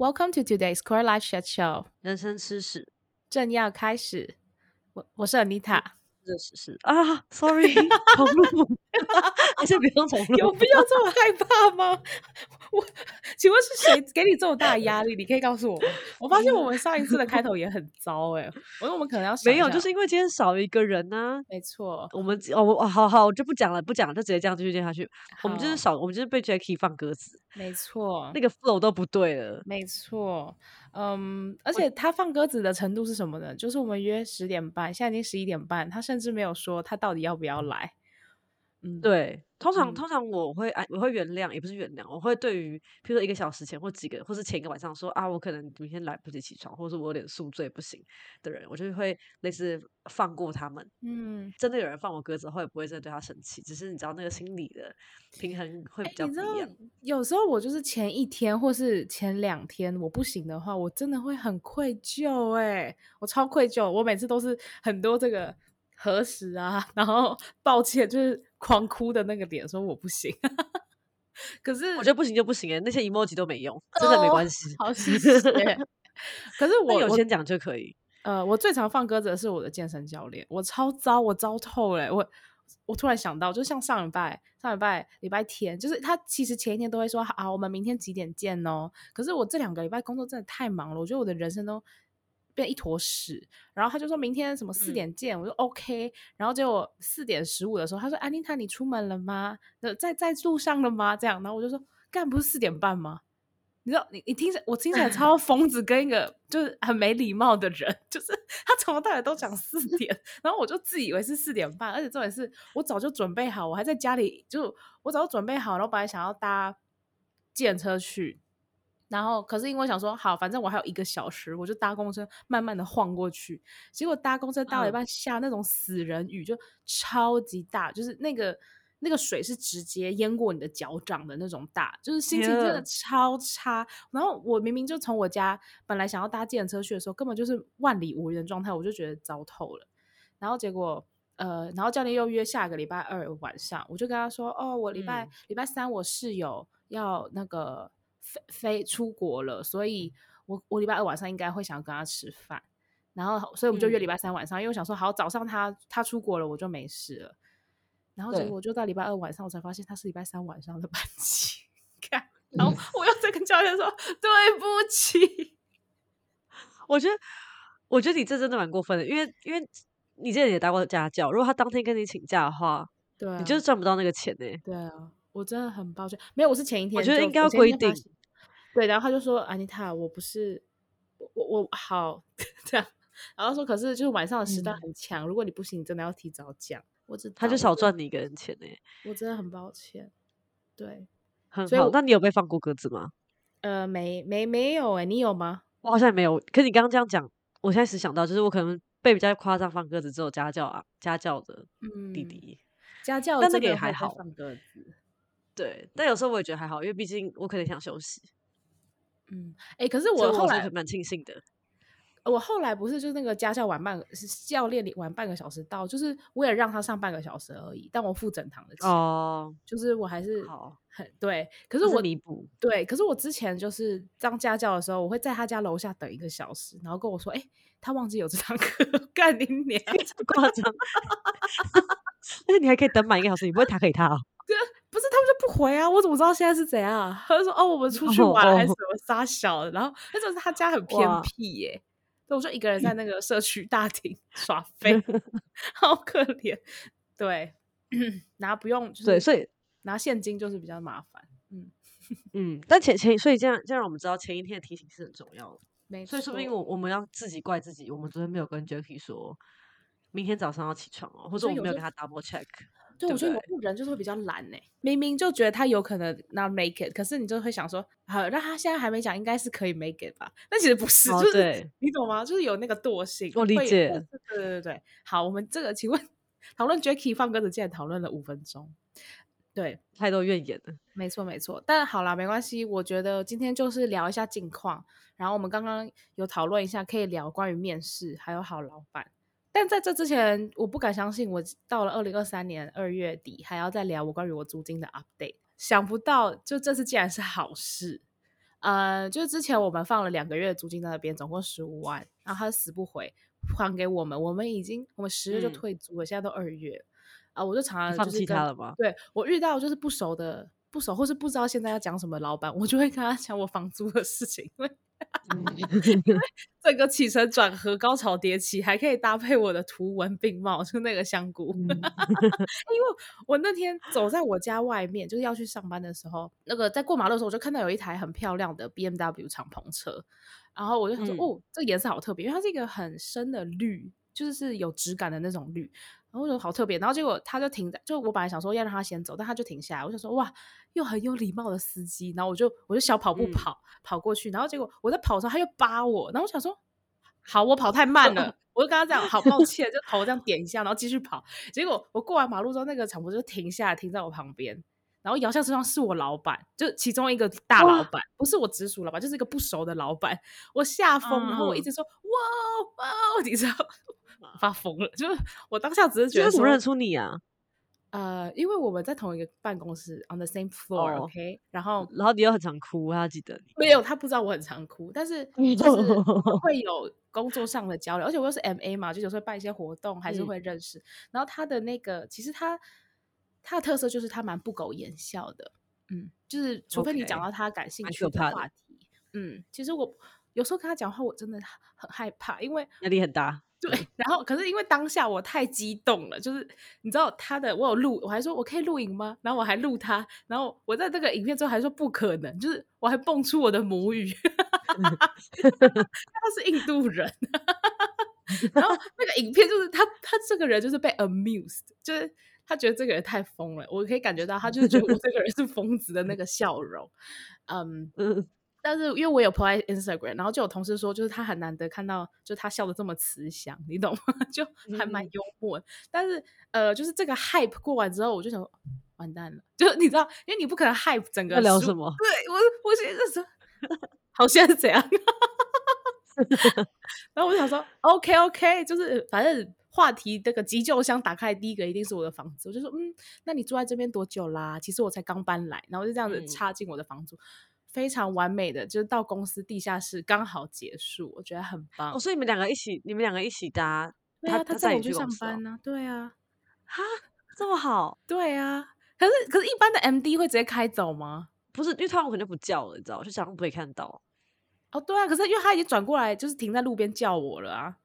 Welcome to today's Core Life Chat Show。人生吃屎正要开始，我我是 Anita。是是是啊，Sorry，重录，还是不用重录？有必要这么害怕吗？我请问是谁给你这么大的压力？你可以告诉我吗。我发现我们上一次的开头也很糟哎、欸，我说我们可能要没有，就是因为今天少一个人呢、啊。没错，我们哦，我好好，我就不讲了，不讲了，就直接这样继续接下去。我们就是少，我们就是被 Jacky 放鸽子。没错，那个 flow 都不对了。没错，嗯，而且他放鸽子的程度是什么呢？就是我们约十点半，现在已经十一点半，他甚至没有说他到底要不要来。嗯，对，通常、嗯、通常我会哎，我会原谅，也不是原谅，我会对于，譬如说一个小时前或几个，或是前一个晚上说啊，我可能明天来不及起床，或者是我有点宿醉不行的人，我就会类似放过他们。嗯，真的有人放我鸽子，我也不会真的对他生气，只是你知道那个心理的平衡会比较不一样。欸、有时候我就是前一天或是前两天我不行的话，我真的会很愧疚，哎，我超愧疚，我每次都是很多这个。何时啊？然后抱歉，就是狂哭的那个点，说我不行。可是我觉得不行就不行哎，那些 emoji 都没用，真的没关系。好谢谢。可是我有先讲就可以。呃，我最常放鸽子的是我的健身教练，我超糟，我糟透了。我我突然想到，就像上礼拜、上礼拜礼拜天，就是他其实前一天都会说好，我们明天几点见哦。可是我这两个礼拜工作真的太忙了，我觉得我的人生都。变一坨屎，然后他就说明天什么四点见，嗯、我说 OK，然后结果四点十五的时候，他说安妮塔，你出门了吗？在在路上了吗？这样，然后我就说干不是四点半吗？你知道你你听着我听起来超疯子，跟一个就是很没礼貌的人，就是 他从头到尾都讲四点，然后我就自以为是四点半，而且重点是我早就准备好，我还在家里，就我早就准备好，然后本来想要搭电车去。然后，可是因为想说好，反正我还有一个小时，我就搭公车慢慢的晃过去。结果搭公车到了一半，下那种死人雨，就超级大，就是那个那个水是直接淹过你的脚掌的那种大，就是心情真的超差。然后我明明就从我家本来想要搭电车去的时候，根本就是万里无云的状态，我就觉得糟透了。然后结果呃，然后教练又约下个礼拜二晚上，我就跟他说哦，我礼拜、嗯、礼拜三我室友要那个。飞飞出国了，所以我我礼拜二晚上应该会想要跟他吃饭，然后所以我们就约礼拜三晚上，嗯、因为我想说好早上他他出国了我就没事了，然后结果我就到礼拜二晚上我才发现他是礼拜三晚上的班机，看，然后我又在跟教练说、嗯、对不起，我觉得我觉得你这真的蛮过分的，因为因为你之前也当过家教，如果他当天跟你请假的话，对、啊，你就是赚不到那个钱呢、欸，对啊，我真的很抱歉，没有，我是前一天，我觉得应该要规定。对，然后他就说：“安妮塔，我不是我我，好 这样。”然后说：“可是就是晚上的时段很强，嗯、如果你不行，你真的要提早讲。”我知道，他就少赚你一个人钱呢。我真的很抱歉。对，很好。那你有被放过鸽子吗？呃，没没没有哎，你有吗？我好像没有。可是你刚刚这样讲，我现在只想到，就是我可能被比较夸张放鸽子，只有家教啊，家教的弟弟，嗯、家教，但那个也还好。放鸽子，对，但有时候我也觉得还好，因为毕竟我可能想休息。嗯，哎、欸，可是我后来蛮庆幸的。我后来不是就是那个家教晚半个，是教练晚半个小时到，就是我也让他上半个小时而已，但我付整堂的钱。哦，就是我还是好很对。可是我弥补对，可是我之前就是当家教的时候，我会在他家楼下等一个小时，然后跟我说：“哎、欸，他忘记有这堂课，干你娘，这么夸张。”而且你还可以等满一个小时，你不会 打给他哦？不是他们就不回啊？我怎么知道现在是怎样？他就说：“哦，我们出去玩还是什么撒小的。”然后那就是他家很偏僻耶，所以我就一个人在那个社区大厅 耍废，好可怜。对，拿不用就是对，所以拿现金就是比较麻烦。嗯 嗯，但前前所以这样这样我们知道前一天的提醒是很重要的。没错，所以说不定我我们要自己怪自己，我们昨天没有跟 Jacky 说明天早上要起床哦，或者我们没有跟他 double check。对，我觉得有人就是会比较懒呢。明明就觉得他有可能 not make it，可是你就会想说，好，那他现在还没讲，应该是可以 make it 吧？但其实不是，哦、就是你懂吗？就是有那个惰性。我理解。对对对对，好，我们这个请问讨论 Jackie 放鸽子，竟然讨论了五分钟，对，太多怨言了。没错没错，但好啦，没关系。我觉得今天就是聊一下近况，然后我们刚刚有讨论一下，可以聊关于面试，还有好老板。但在这之前，我不敢相信，我到了二零二三年二月底还要再聊我关于我租金的 update。想不到，就这次竟然是好事。呃，就是之前我们放了两个月的租金在那边，总共十五万，然后他死不回还给我们，我们已经我们十月就退租了，嗯、现在都二月啊、呃，我就常常就放弃他了吗？对，我遇到就是不熟的不熟或是不知道现在要讲什么老板，我就会跟他讲我房租的事情，因为。整个起承转合，高潮迭起，还可以搭配我的图文并茂，就那个香菇。因为我那天走在我家外面，就是要去上班的时候，那个在过马路的时候，我就看到有一台很漂亮的 BMW 敞篷车，然后我就想说，嗯、哦，这个颜色好特别，因为它是一个很深的绿，就是是有质感的那种绿。然后我觉得好特别，然后结果他就停在，就我本来想说要让他先走，但他就停下来。我想说哇，又很有礼貌的司机。然后我就我就小跑步跑、嗯、跑过去，然后结果我在跑的时候他又扒我，然后我想说好，我跑太慢了，我就跟他讲好抱歉，就头这样点一下，然后继续跑。结果我过完马路之后，那个敞篷就停下来，停在我旁边，然后摇下车窗是我老板，就其中一个大老板，不是我直属老板，就是一个不熟的老板。我吓疯，然后我一直说、嗯、哇哇，你知道。发疯了，就是我当下只是觉得，怎么认出你啊？呃，因为我们在同一个办公室，on the same floor，OK，、oh. 然后然后你又很常哭，他记得你没有？他不知道我很常哭，但是 就是 会有工作上的交流，而且我又是 MA 嘛，就有时候办一些活动还是会认识。嗯、然后他的那个，其实他他的特色就是他蛮不苟言笑的，嗯，就是除非你讲到他感兴趣的话题，嗯，其实我有时候跟他讲话，我真的很害怕，因为压力很大。对，然后可是因为当下我太激动了，就是你知道他的，我有录，我还说我可以录影吗？然后我还录他，然后我在这个影片之后还说不可能，就是我还蹦出我的母语，他是印度人，然后那个影片就是他，他这个人就是被 amused，就是他觉得这个人太疯了，我可以感觉到他就是觉得我这个人是疯子的那个笑容，嗯嗯。但是因为我有 po 在 Instagram，然后就有同事说，就是他很难得看到，就他笑的这么慈祥，你懂吗？就还蛮幽默。嗯、但是呃，就是这个 hype 过完之后，我就想完蛋了，就你知道，因为你不可能 hype 整个。聊什么？对我，我现在说，好，现在是怎样？然后我就想说，OK OK，就是反正话题这个急救箱打开第一个一定是我的房子，我就说，嗯，那你住在这边多久啦？其实我才刚搬来，然后就这样子插进我的房租。嗯非常完美的，就是到公司地下室刚好结束，我觉得很棒。哦，所以你们两个一起，你们两个一起搭，对啊，他载我去上班呢，对啊，哈，这么好，对啊。可是，可是一般的 MD 会直接开走吗？不是，因为他我可能就不叫了，你知道，就假装不会看到。哦，对啊，可是因为他已经转过来，就是停在路边叫我了啊。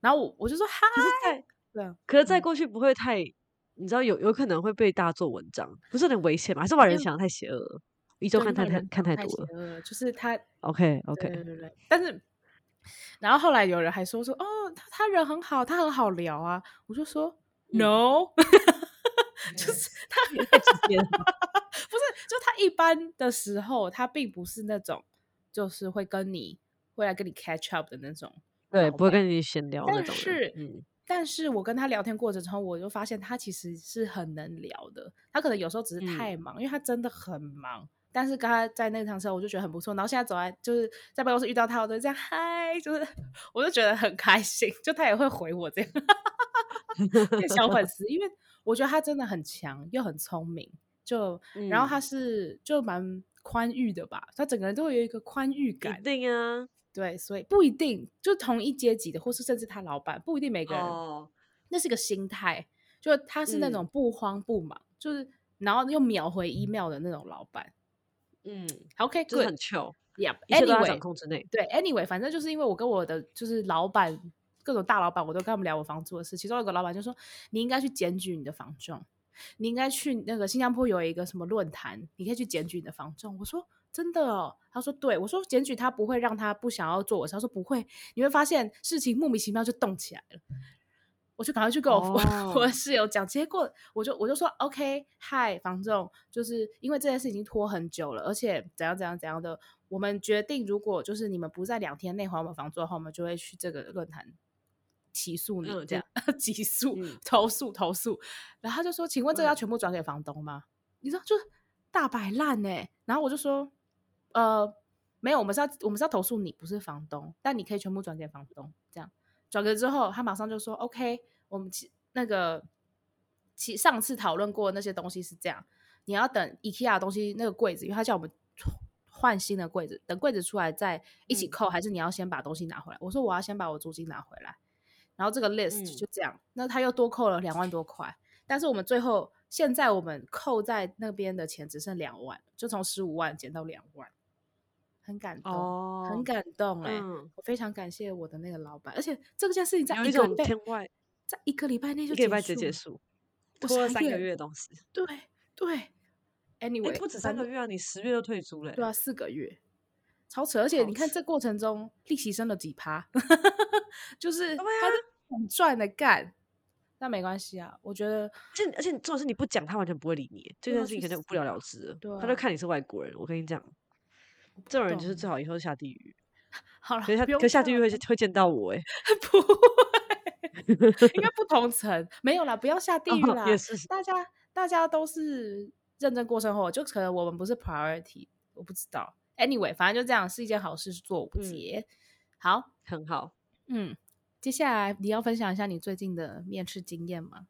然后我我就说哈，可是再对啊，可是再过去不会太，你知道有有可能会被大家做文章，不是很危险吗？还是把人想的太邪恶了？一周看太太看太多了，就是他。OK OK，对对对。但是，然后后来有人还说说，哦，他他人很好，他很好聊啊。我就说、嗯、No，就是他太直接了。不是，就他一般的时候，他并不是那种，就是会跟你会来跟你 catch up 的那种，对，不会跟你闲聊那种。但是，嗯，但是我跟他聊天过程中，我就发现他其实是很能聊的。他可能有时候只是太忙，嗯、因为他真的很忙。但是刚才在那趟车，我就觉得很不错。然后现在走在就是在办公室遇到他，我都这样嗨，就是 我就觉得很开心。就他也会回我这样，小粉丝，因为我觉得他真的很强，又很聪明。就、嗯、然后他是就蛮宽裕的吧，他整个人都会有一个宽裕感。一定啊，对，所以不一定就同一阶级的，或是甚至他老板，不一定每个人。哦、那是个心态，就他是那种不慌不忙，嗯、就是然后又秒回 email 的那种老板。嗯，OK，就是很 chill，Yeah，一切都在掌控之内。对，Anyway，反正就是因为我跟我的就是老板，各种大老板，我都跟他们聊我房租的事。其中有个老板就说：“你应该去检举你的房仲，你应该去那个新加坡有一个什么论坛，你可以去检举你的房仲。”我说：“真的哦？”他说：“对。”我说：“检举他不会让他不想要做我。”他说：“不会，你会发现事情莫名其妙就动起来了。”我就赶快去跟我、oh. 我室友讲，结果我就我就说 OK，嗨，房仲，就是因为这件事已经拖很久了，而且怎样怎样怎样的，我们决定如果就是你们不在两天内还我们房租的话，我们就会去这个论坛起诉你，这样起诉、嗯、投诉投诉。然后他就说，请问这个要全部转给房东吗？嗯、你知道就是大摆烂哎。然后我就说，呃，没有，我们是要我们是要投诉你，不是房东，但你可以全部转给房东。转了之后，他马上就说：“OK，我们其那个其上次讨论过那些东西是这样，你要等 IKEA 的东西那个柜子，因为他叫我们换新的柜子，等柜子出来再一起扣，嗯、还是你要先把东西拿回来？我说我要先把我租金拿回来，然后这个 list 就这样，嗯、那他又多扣了两万多块，但是我们最后现在我们扣在那边的钱只剩两万，就从十五万减到两万，很感动，哦、很感动哎、欸，嗯、我非常感谢我的那个老板，而且这件事情在一个礼拜，在一个礼拜内就结束，结束，拖了三个月的东西，对对。Anyway，不止三个月啊！你十月就退租了。对啊，四个月，超扯！而且你看这过程中利息升了几趴，就是他很赚的干。那没关系啊，我觉得。而且而且，重点是你不讲，他完全不会理你。这件事情肯定不了了之。对，他就看你是外国人。我跟你讲，这种人就是最好以后下地狱。好了，可是可下地狱会会见到我哎，不会，应该不同层。没有啦，不要下地狱啦。也是，大家大家都是。认真过生活，就可能我们不是 priority，我不知道。Anyway，反正就这样，是一件好事，做五节。嗯、好，很好。嗯，接下来你要分享一下你最近的面试经验吗？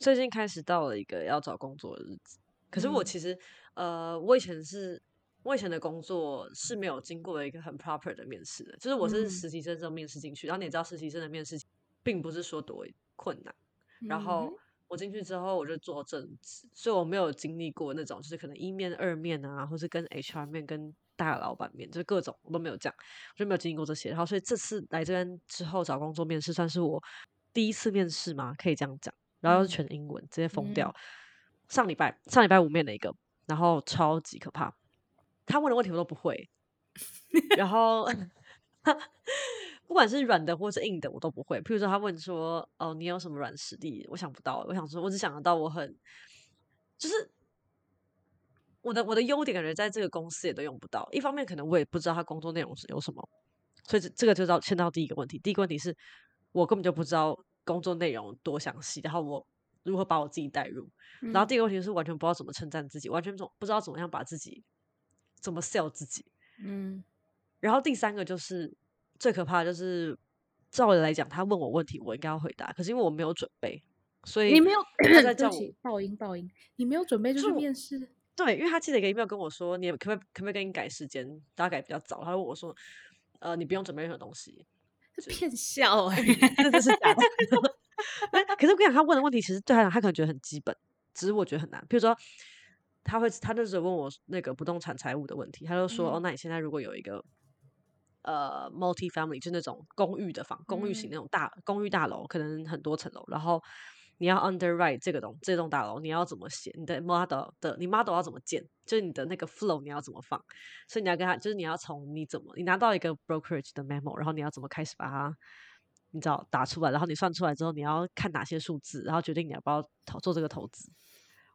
最近开始到了一个要找工作的日子，可是我其实，嗯、呃，我以前是，我以前的工作是没有经过一个很 proper 的面试的，就是我是实习生这种面试进去，嗯、然后你也知道实习生的面试并不是说多困难，然后。嗯我进去之后，我就做正职，所以我没有经历过那种，就是可能一面、二面啊，或是跟 HR 面、跟大老板面，就是各种我都没有这样，我就没有经历过这些。然后，所以这次来这边之后找工作面试，算是我第一次面试嘛，可以这样讲。然后又是全英文，直接疯掉。嗯、上礼拜上礼拜五面了一个，然后超级可怕，他问的问题我都不会，然后。不管是软的或是硬的，我都不会。譬如说，他问说：“哦，你有什么软实力？”我想不到。我想说，我只想得到我很，就是我的我的优点，感觉在这个公司也都用不到。一方面，可能我也不知道他工作内容是有什么，所以这这个就到牵到第一个问题。第一个问题是我根本就不知道工作内容多详细，然后我如何把我自己带入。嗯、然后第二个问题是完全不知道怎么称赞自己，完全不知道怎么样把自己怎么 sell 自己。嗯。然后第三个就是。最可怕的就是，照理来讲，他问我问题，我应该要回答。可是因为我没有准备，所以你没有在叫我爆音爆音，你没有准备就是面试。对，因为他寄了一个 email 跟我说，你可不可以可不可以跟你改时间，大家改比较早。他问我说，呃，你不用准备任何东西，是骗笑 哎，这是假的。可是我跟你讲，他问的问题其实对他讲，他可能觉得很基本，只是我觉得很难。比如说，他会他那时候问我那个不动产财务的问题，他就说，嗯、哦，那你现在如果有一个。呃，multi-family 就那种公寓的房，公寓型那种大、嗯、公寓大楼，可能很多层楼。然后你要 underwrite 这个东这栋大楼，你要怎么写？你的 model 的你 model 要怎么建？就是你的那个 flow 你要怎么放？所以你要跟他，就是你要从你怎么你拿到一个 brokerage 的 memo，然后你要怎么开始把它你知道打出来？然后你算出来之后，你要看哪些数字，然后决定你要不要投做这个投资。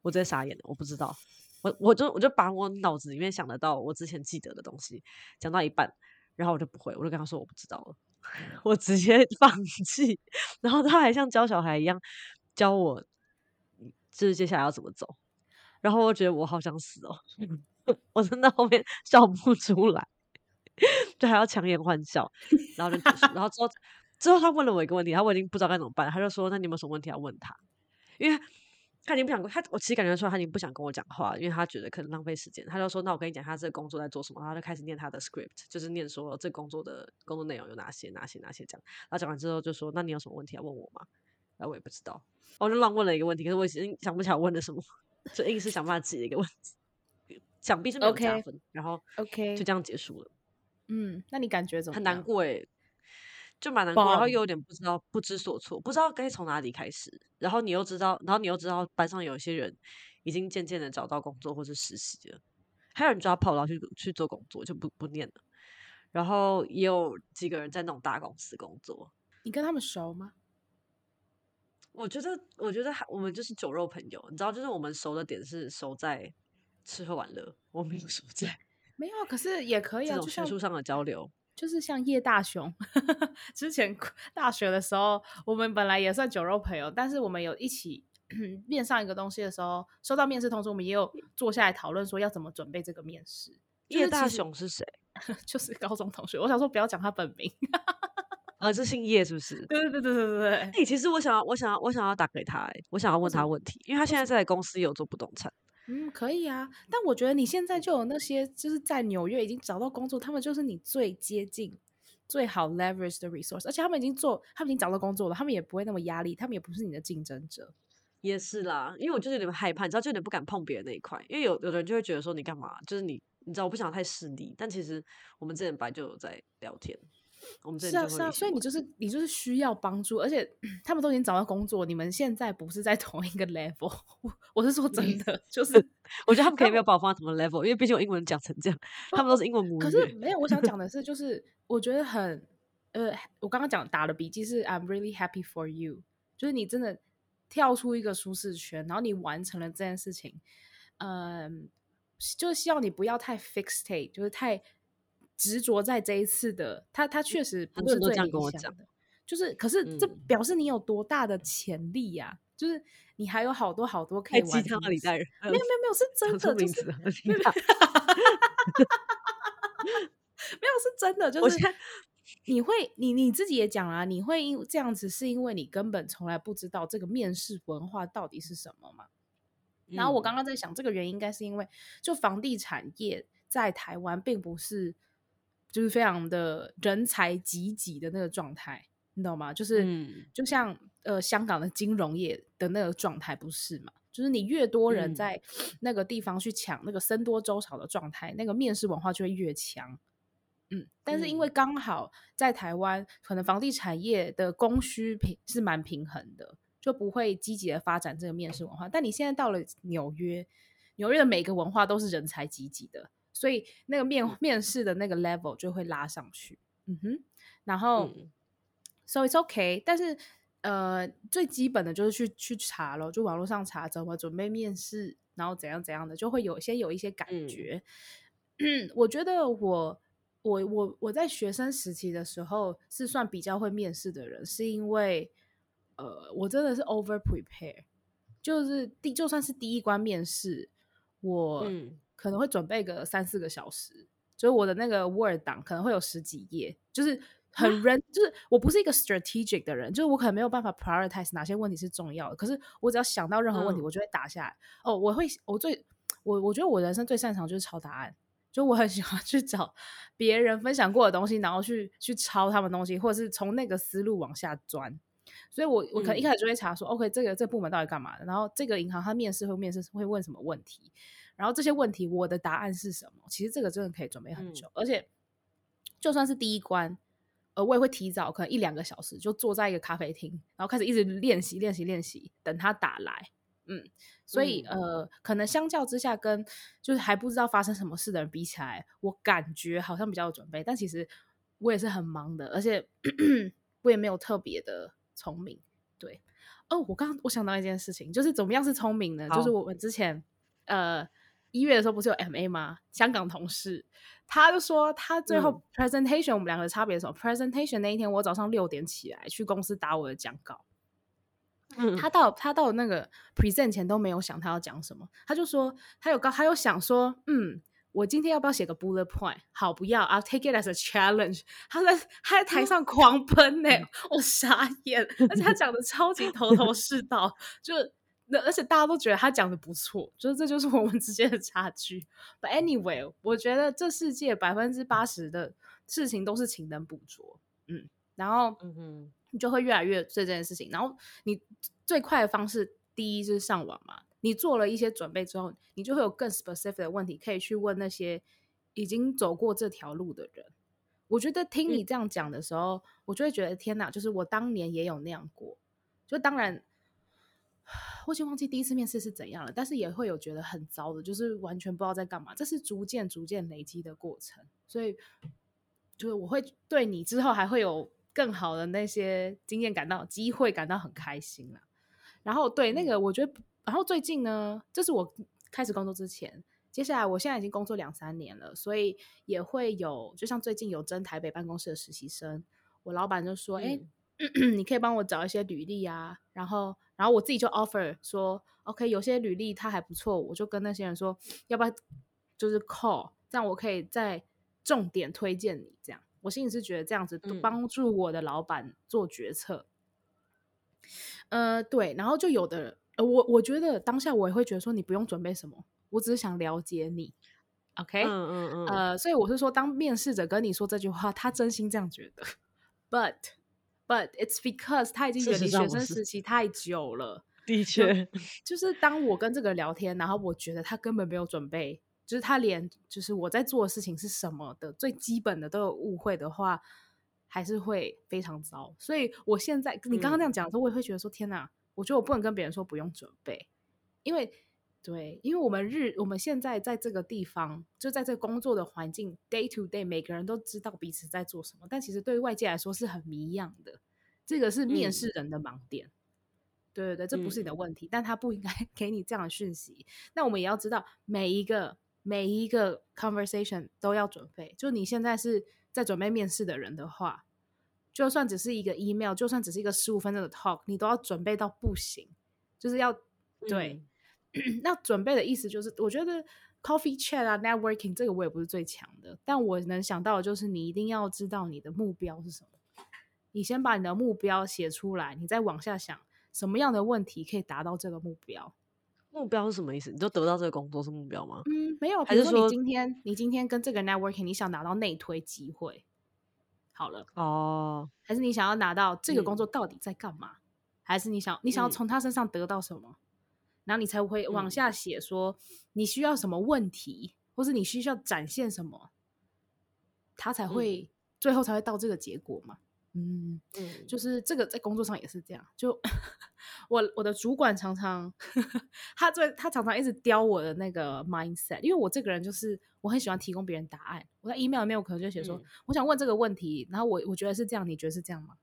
我直接傻眼了，我不知道，我我就我就把我脑子里面想得到我之前记得的东西讲到一半。然后我就不会，我就跟他说我不知道了，我直接 放弃。然后他还像教小孩一样教我，就是接下来要怎么走。然后我觉得我好想死哦，我真的后面笑不出来，就还要强颜欢笑。然后就，然后之后之后他问了我一个问题，他我已经不知道该怎么办，他就说：“那你有没有什么问题要问他？”因为。他已经不想，他我其实感觉出来他已经不想跟我讲话，因为他觉得可能浪费时间。他就说：“那我跟你讲，他这个工作在做什么？”然后他就开始念他的 script，就是念说这工作的工作内容有哪些、哪些、哪些这样。然后讲完之后就说：“那你有什么问题要问我吗？”然后我也不知道，我就乱问了一个问题，可是我已经想不起来我问的什么，就硬是想办法挤一个问题，想必是没有加分。Okay. 然后 OK 就这样结束了。嗯，那你感觉怎么样？很难过哎。就蛮难过，然后又有点不知道不知所措，不知道该从哪里开始。然后你又知道，然后你又知道班上有些人已经渐渐的找到工作或是实习了，还有人抓跑，然后去去做工作就不不念了。然后也有几个人在那种大公司工作。你跟他们熟吗？我觉得，我觉得我们就是酒肉朋友。你知道，就是我们熟的点是熟在吃喝玩乐，我没有熟在没有，可是也可以啊，这种学术上的交流。就是像叶大雄，之前大学的时候，我们本来也算酒肉朋友，但是我们有一起 面上一个东西的时候，收到面试通知，我们也有坐下来讨论说要怎么准备这个面试。叶大雄是谁？就是高中同学。我想说不要讲他本名，啊，是姓叶是不是？对对对对对对。哎、欸，其实我想要，我想要，我想要打给他，哎，我想要问他问题，因为他现在在公司有做不动产。嗯，可以啊。但我觉得你现在就有那些，就是在纽约已经找到工作，他们就是你最接近、最好 leverage 的 resource，而且他们已经做，他们已经找到工作了，他们也不会那么压力，他们也不是你的竞争者。也是啦，因为我就是有点害怕，你知道，就有点不敢碰别人那一块，因为有有的人就会觉得说你干嘛，就是你，你知道，我不想太势利。但其实我们之前本来就有在聊天，我们是啊是啊，所以你就是你就是需要帮助，而且他们都已经找到工作，你们现在不是在同一个 level。我我是说真的，就是 我觉得他们可以没有把我放在同一个 level，因为毕竟我英文讲成这样，他们都是英文母语。可是没有，我想讲的是，就是我觉得很呃，我刚刚讲打的笔记是 I'm really happy for you，就是你真的。跳出一个舒适圈，然后你完成了这件事情，嗯，就是希望你不要太 fixate，就是太执着在这一次的。他他确实不是最理想的，就是可是这表示你有多大的潜力呀、啊嗯？就是你还有好多好多可以完成的。没有没有没有 是真的，就是没有是真的，就是。你会，你你自己也讲啊，你会因这样子，是因为你根本从来不知道这个面试文化到底是什么嘛？嗯、然后我刚刚在想，这个原因应该是因为，就房地产业在台湾并不是就是非常的人才济济的那个状态，你懂吗？就是、嗯、就像呃香港的金融业的那个状态不是嘛？就是你越多人在 那个地方去抢那个僧多粥少的状态，那个面试文化就会越强。嗯，但是因为刚好在台湾、嗯，可能房地产业的供需平是蛮平衡的，就不会积极的发展这个面试文化。但你现在到了纽约，纽约的每个文化都是人才济济的，所以那个面面试的那个 level 就会拉上去。嗯哼，然后、嗯、so it's okay，但是呃，最基本的就是去去查咯，就网络上查怎么准备面试，然后怎样怎样的，就会有先有一些感觉。嗯，我觉得我。我我我在学生时期的时候是算比较会面试的人，是因为呃，我真的是 over prepare，就是第就算是第一关面试，我可能会准备个三四个小时，嗯、就是我的那个 Word 档可能会有十几页，就是很 run，就是我不是一个 strategic 的人，就是我可能没有办法 prioritize 哪些问题是重要的，可是我只要想到任何问题，我就会打下来。嗯、哦，我会，我最我我觉得我人生最擅长就是抄答案。就我很喜欢去找别人分享过的东西，然后去去抄他们东西，或者是从那个思路往下钻。所以我我可能一开始就会查说、嗯、，OK，这个这个部门到底干嘛的？然后这个银行他面试会面试会问什么问题？然后这些问题我的答案是什么？其实这个真的可以准备很久，嗯、而且就算是第一关，呃，我也会提早可能一两个小时就坐在一个咖啡厅，然后开始一直练习练习练习，等他打来。嗯，所以、嗯、呃，可能相较之下，跟就是还不知道发生什么事的人比起来，我感觉好像比较有准备。但其实我也是很忙的，而且 我也没有特别的聪明。对，哦，我刚刚我想到一件事情，就是怎么样是聪明呢？就是我们之前呃一月的时候不是有 MA 吗？香港同事他就说他最后 presentation、嗯、我们两个的差别是什么？presentation 那一天我早上六点起来去公司打我的讲稿。嗯，他到他到那个 present 前都没有想他要讲什么，他就说他有刚他有想说，嗯，我今天要不要写个 bullet point？好，不要，I'll take it as a challenge。他在他在台上狂喷呢、欸，我傻眼，而且他讲的超级头头是道，就那而且大家都觉得他讲的不错，就是这就是我们之间的差距。But anyway，我觉得这世界百分之八十的事情都是勤能补拙，嗯，然后嗯哼。你就会越来越做这件事情，然后你最快的方式，第一就是上网嘛。你做了一些准备之后，你就会有更 specific 的问题可以去问那些已经走过这条路的人。我觉得听你这样讲的时候，嗯、我就会觉得天哪，就是我当年也有那样过。就当然，我已经忘记第一次面试是怎样了，但是也会有觉得很糟的，就是完全不知道在干嘛。这是逐渐逐渐累积的过程，所以就是我会对你之后还会有。更好的那些经验，感到机会感到很开心了。然后对那个，我觉得，然后最近呢，这是我开始工作之前，接下来我现在已经工作两三年了，所以也会有，就像最近有征台北办公室的实习生，我老板就说：“哎、嗯，你可以帮我找一些履历啊。”然后，然后我自己就 offer 说：“OK，有些履历他还不错，我就跟那些人说，要不要就是 call，这样我可以再重点推荐你这样。”我心里是觉得这样子帮助我的老板做决策，嗯、呃，对，然后就有的，呃，我我觉得当下我也会觉得说你不用准备什么，我只是想了解你。OK，嗯嗯嗯，呃，所以我是说，当面试者跟你说这句话，他真心这样觉得。But but it's because 他已经远离学生时期太久了。的确，就是当我跟这个人聊天，然后我觉得他根本没有准备，就是他连就是我在做的事情是什么的最基本的都有误会的话，还是会非常糟。所以我现在你刚刚那样讲的时候，我也会觉得说：天哪，我觉得我不能跟别人说不用准备，因为对，因为我们日我们现在在这个地方，就在这个工作的环境，day to day，每个人都知道彼此在做什么，但其实对于外界来说是很迷样的。这个是面试人的盲点。嗯对对对，这不是你的问题，嗯、但他不应该 给你这样的讯息。那我们也要知道，每一个每一个 conversation 都要准备。就你现在是在准备面试的人的话，就算只是一个 email，就算只是一个十五分钟的 talk，你都要准备到不行。就是要对，嗯、那准备的意思就是，我觉得 coffee chat 啊，networking 这个我也不是最强的，但我能想到的就是，你一定要知道你的目标是什么。你先把你的目标写出来，你再往下想。什么样的问题可以达到这个目标？目标是什么意思？你就得到这个工作是目标吗？嗯，没有。比如说你今天，你今天跟这个 networking，你想拿到内推机会，好了哦。还是你想要拿到这个工作到底在干嘛？嗯、还是你想你想要从他身上得到什么？嗯、然后你才会往下写说你需要什么问题，嗯、或是你需要展现什么，他才会、嗯、最后才会到这个结果嘛。嗯嗯，就是这个在工作上也是这样。就 我我的主管常常，他最他常常一直刁我的那个 mindset，因为我这个人就是我很喜欢提供别人答案。我在 email 里面我可能就写说，嗯、我想问这个问题，然后我我觉得是这样，你觉得是这样吗？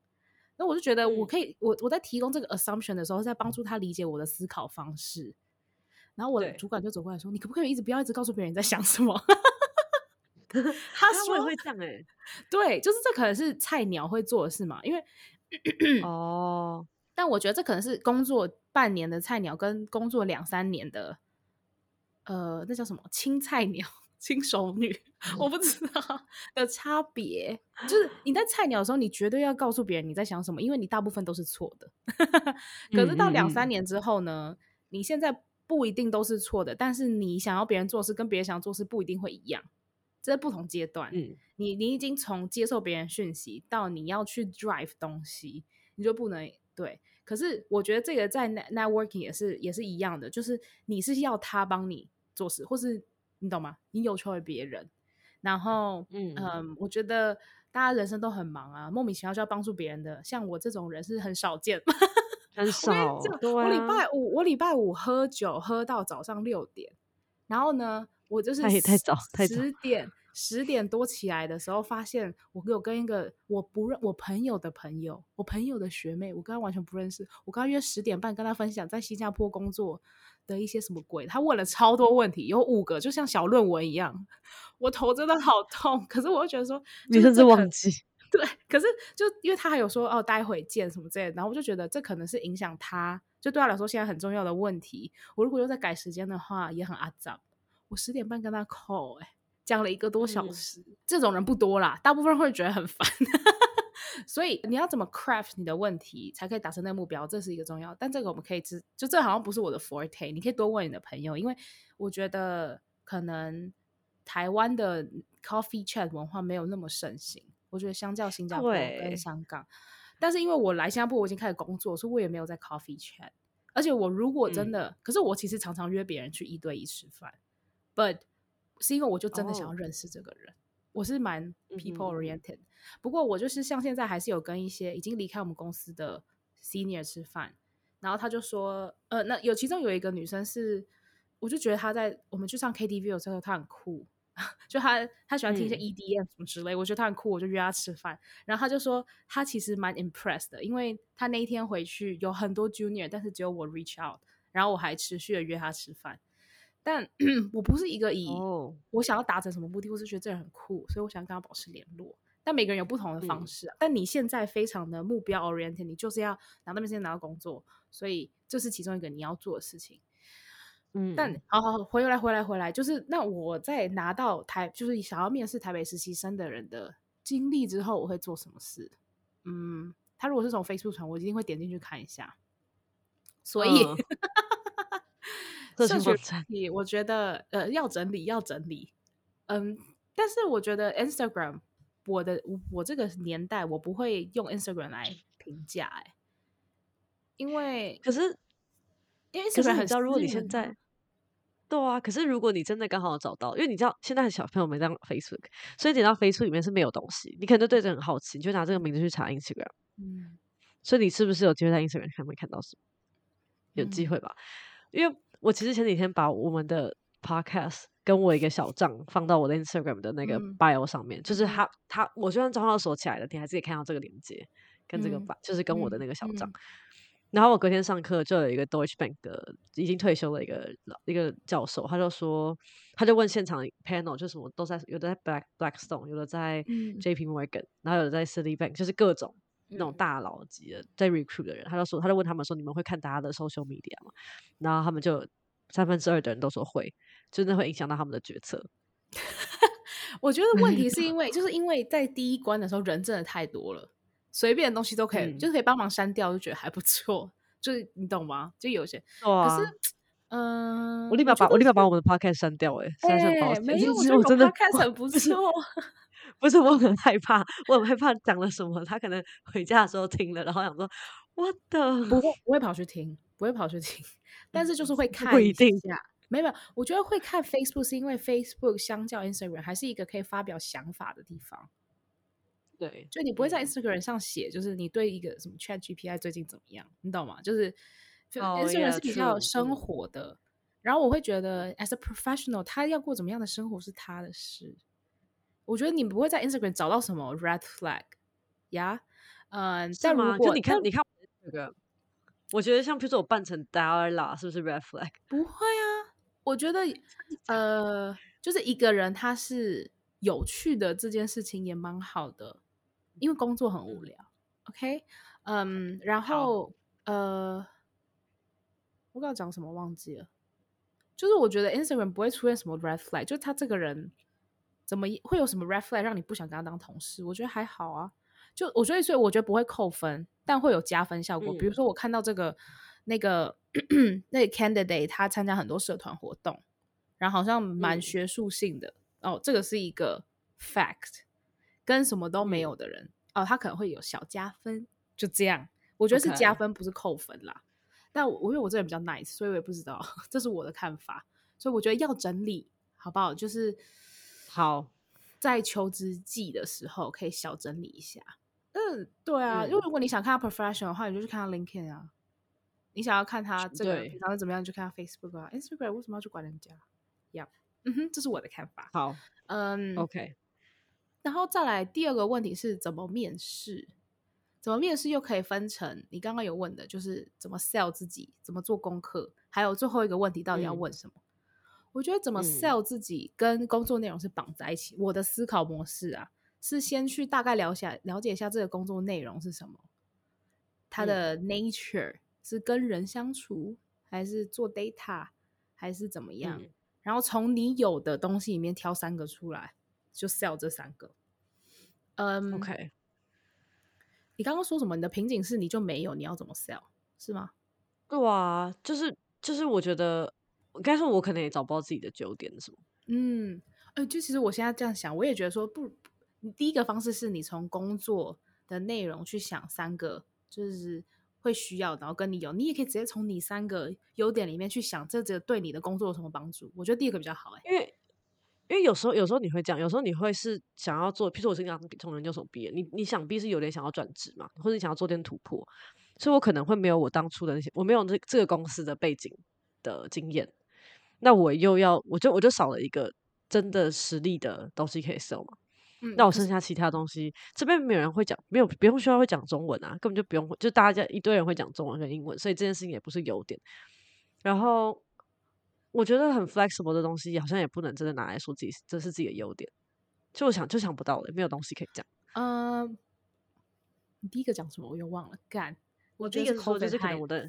那我就觉得我可以，嗯、我我在提供这个 assumption 的时候，在帮助他理解我的思考方式。然后我的主管就走过来说，你可不可以一直不要一直告诉别人你在想什么？他说他会这样哎、欸，对，就是这可能是菜鸟会做的事嘛，因为哦，但我觉得这可能是工作半年的菜鸟跟工作两三年的，呃，那叫什么？青菜鸟、新手女，嗯、我不知道的差别。就是你在菜鸟的时候，你绝对要告诉别人你在想什么，因为你大部分都是错的。可是到两三年之后呢，你现在不一定都是错的，但是你想要别人做事跟别人想做事不一定会一样。这是不同阶段，嗯，你你已经从接受别人讯息到你要去 drive 东西，你就不能对。可是我觉得这个在 networking 也是也是一样的，就是你是要他帮你做事，或是你懂吗？你有求于别人，然后嗯嗯，我觉得大家人生都很忙啊，莫名其妙就要帮助别人的，像我这种人是很少见，很少。我礼拜五我礼拜五喝酒喝到早上六点，然后呢？我就是太太早，太早十点十点多起来的时候，发现我有跟一个我不认我朋友的朋友，我朋友的学妹，我跟她完全不认识。我刚约十点半跟她分享在新加坡工作的一些什么鬼，她问了超多问题，有五个，就像小论文一样。我头真的好痛，可是我又觉得说，你甚至忘记 对，可是就因为他还有说哦，待会见什么之类的，然后我就觉得这可能是影响他，就对他来说现在很重要的问题。我如果又再改时间的话，也很阿杂。我十点半跟他 call，哎、欸，讲了一个多小时。嗯、这种人不多啦，大部分人会觉得很烦。所以你要怎么 craft 你的问题，才可以达成那个目标，这是一个重要。但这个我们可以知，就这好像不是我的 forte。你可以多问你的朋友，因为我觉得可能台湾的 coffee chat 文化没有那么盛行。我觉得相较新加坡跟香港，但是因为我来新加坡，我已经开始工作，所以我也没有在 coffee chat。而且我如果真的，嗯、可是我其实常常约别人去一对一吃饭。But 是因为我就真的想要认识这个人，oh. 我是蛮 people oriented。Mm hmm. 不过我就是像现在还是有跟一些已经离开我们公司的 senior 吃饭，然后他就说，呃，那有其中有一个女生是，我就觉得她在我们去唱 KTV 的时候，她很酷，就她她喜欢听一些 EDM 什么之类，mm. 我觉得她很酷，我就约她吃饭。然后他就说他其实蛮 impressed 的，因为他那一天回去有很多 junior，但是只有我 reach out，然后我还持续的约他吃饭。但 我不是一个以我想要达成什么目的，或是觉得这人很酷，所以我想跟他保持联络。但每个人有不同的方式啊。嗯、但你现在非常的目标 oriented，你就是要拿到那边先拿到工作，所以这是其中一个你要做的事情。嗯，但好好回来回来回来，就是那我在拿到台，就是想要面试台北实习生的人的经历之后，我会做什么事？嗯，他如果是从 Facebook 传，我一定会点进去看一下。所以。嗯 社群软体，我觉得呃要整理要整理，嗯，但是我觉得 Instagram，我的我我这个年代我不会用 Instagram 来评价哎，因为可是因为 Instagram 很知道，如果你现在对啊，可是如果你真的刚好找到，因为你知道现在的小朋友没在 Facebook，所以点到 Facebook 里面是没有东西，你可能就对这很好奇，你就拿这个名字去查 Instagram，嗯。所以你是不是有机会在 Instagram 看没看到什么？有机会吧，嗯、因为我其实前几天把我们的 Podcast 跟我一个小账放到我的 Instagram 的那个 Bio 上面，嗯、就是他他我虽然账号锁起来了，你还是可以看到这个链接跟这个吧，嗯、就是跟我的那个小账。然后我隔天上课就有一个 Deutsche Bank 的已经退休的一个一个教授，他就说，他就问现场 panel 就什么都在，有的在 Black Blackstone，有的在 JP Morgan，、嗯、然后有的在 City Bank，就是各种。那种大佬级的在 recruit 的人，他就说，他就问他们说，你们会看大家的 social media 吗？然后他们就三分之二的人都说会，真的会影响到他们的决策。我觉得问题是因为，就是因为在第一关的时候人真的太多了，随便的东西都可以，嗯、就可以帮忙删掉，就觉得还不错。就是你懂吗？就有些，哇可是，嗯、呃，我立马把我，我立马把我们的 podcast 删掉、欸，哎、欸，没有，我真的 podcast 很不错。不是，我很害怕，我很害怕讲了什么，他可能回家的时候听了，然后想说我的不会不会跑去听，不会跑去听，但是就是会看一下，没有没有，我觉得会看 Facebook 是因为 Facebook 相较 Instagram 还是一个可以发表想法的地方。对，就你不会在 Instagram 上写，就是你对一个什么 Chat G P I 最近怎么样，你懂吗？就是 Instagram 是比较生活的，oh, yeah, 然后我会觉得 as a professional，他要过怎么样的生活是他的事。我觉得你不会在 Instagram 找到什么 red flag 呀，嗯，但如果就你看，你看这个，我觉得像比如说我扮成 Darla 是不是 red flag？不会啊，我觉得呃，就是一个人他是有趣的这件事情也蛮好的，因为工作很无聊。OK，嗯，然后好呃，我刚刚讲什么忘记了，就是我觉得 Instagram 不会出现什么 red flag，就是他这个人。怎么会有什么 red flag 让你不想跟他当同事？我觉得还好啊，就我觉得，所以我觉得不会扣分，但会有加分效果。嗯、比如说，我看到这个那个 那个 candidate 他参加很多社团活动，然后好像蛮学术性的、嗯、哦，这个是一个 fact，跟什么都没有的人、嗯、哦，他可能会有小加分，就这样。我觉得是加分，不是扣分啦。但我因为我这人比较 nice，所以我也不知道，这是我的看法。所以我觉得要整理，好不好？就是。好，在求职季的时候可以小整理一下。嗯，对啊，嗯、因为如果你想看他 professional 的话，你就去看他 LinkedIn 啊。你想要看他这个平常是怎么样，你就看他 Facebook 啊。Instagram 为什么要去管人家？呀、yeah，嗯哼，这是我的看法。好，嗯，OK。然后再来第二个问题是怎么面试？怎么面试又可以分成你刚刚有问的，就是怎么 sell 自己，怎么做功课，还有最后一个问题到底要问什么？嗯我觉得怎么 sell 自己跟工作内容是绑在一起。嗯、我的思考模式啊，是先去大概了解了解一下这个工作内容是什么，它的 nature、嗯、是跟人相处，还是做 data，还是怎么样？嗯、然后从你有的东西里面挑三个出来，就 sell 这三个。嗯，OK。你刚刚说什么？你的瓶颈是你就没有，你要怎么 sell 是吗？对啊，就是就是我觉得。我该说，我可能也找不到自己的优点是吗？嗯，呃，就其实我现在这样想，我也觉得说不，你第一个方式是你从工作的内容去想三个，就是会需要，然后跟你有，你也可以直接从你三个优点里面去想，这这对你的工作有什么帮助？我觉得第一个比较好，欸，哎，因为因为有时候有时候你会这样，有时候你会是想要做，譬如说我是刚从研究所毕业，你你想必是有点想要转职嘛，或者你想要做点突破，所以我可能会没有我当初的那些，我没有这这个公司的背景的经验。那我又要，我就我就少了一个真的实力的东西可以 sell 嘛。嗯，那我剩下其他东西，这边没有人会讲，没有不用需要会讲中文啊，根本就不用，就大家一堆人会讲中文跟英文，所以这件事情也不是优点。然后我觉得很 flexible 的东西，好像也不能真的拿来说自己这是自己的优点。就我想就想不到了，没有东西可以讲。嗯，你第一个讲什么？我又忘了。干，我第一个说就是可能我的，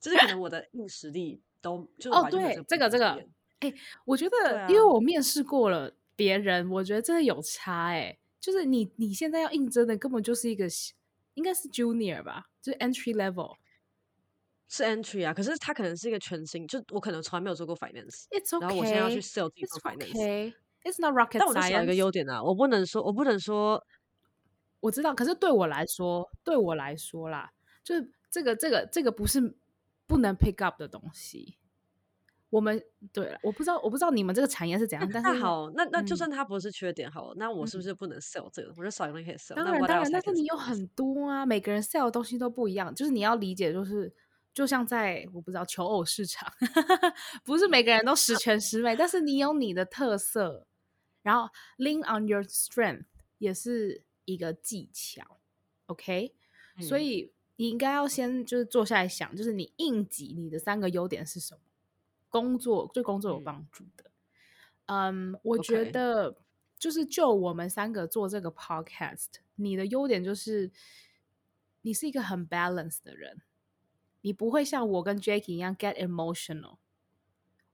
就是可能我的硬实力。都 就哦，对，这个这个，哎，我觉得，因为我面试过了别人，我觉得真的有差哎。就是你你现在要应征的根本就是一个，应该是 junior 吧，就是 entry level。是 entry 啊，可是它可能是一个全新，就我可能从来没有做过 finance，okay, 然后我现在要去 sell 自己做 finance。Okay. It's not rocket science。但我就少一个优点啊，我不能说，我不能说，我知道，可是对我来说，对我来说啦，就是这个这个这个不是不能 pick up 的东西。我们对了，我不知道，我不知道你们这个产业是怎样。但是好，那那就算它不是缺点好了，嗯、那我是不是不能 sell 这个？我就少一个可以 sell。当然当然，但是你有很多啊，每个人 sell 的东西都不一样。就是你要理解，就是就像在我不知道求偶市场，不是每个人都十全十美，但是你有你的特色。然后 lean on your strength 也是一个技巧，OK？、嗯、所以你应该要先就是坐下来想，就是你应急你的三个优点是什么？工作对工作有帮助的，嗯，um, 我觉得就是就我们三个做这个 podcast，你的优点就是你是一个很 balanced 的人，你不会像我跟 Jacky 一样 get emotional。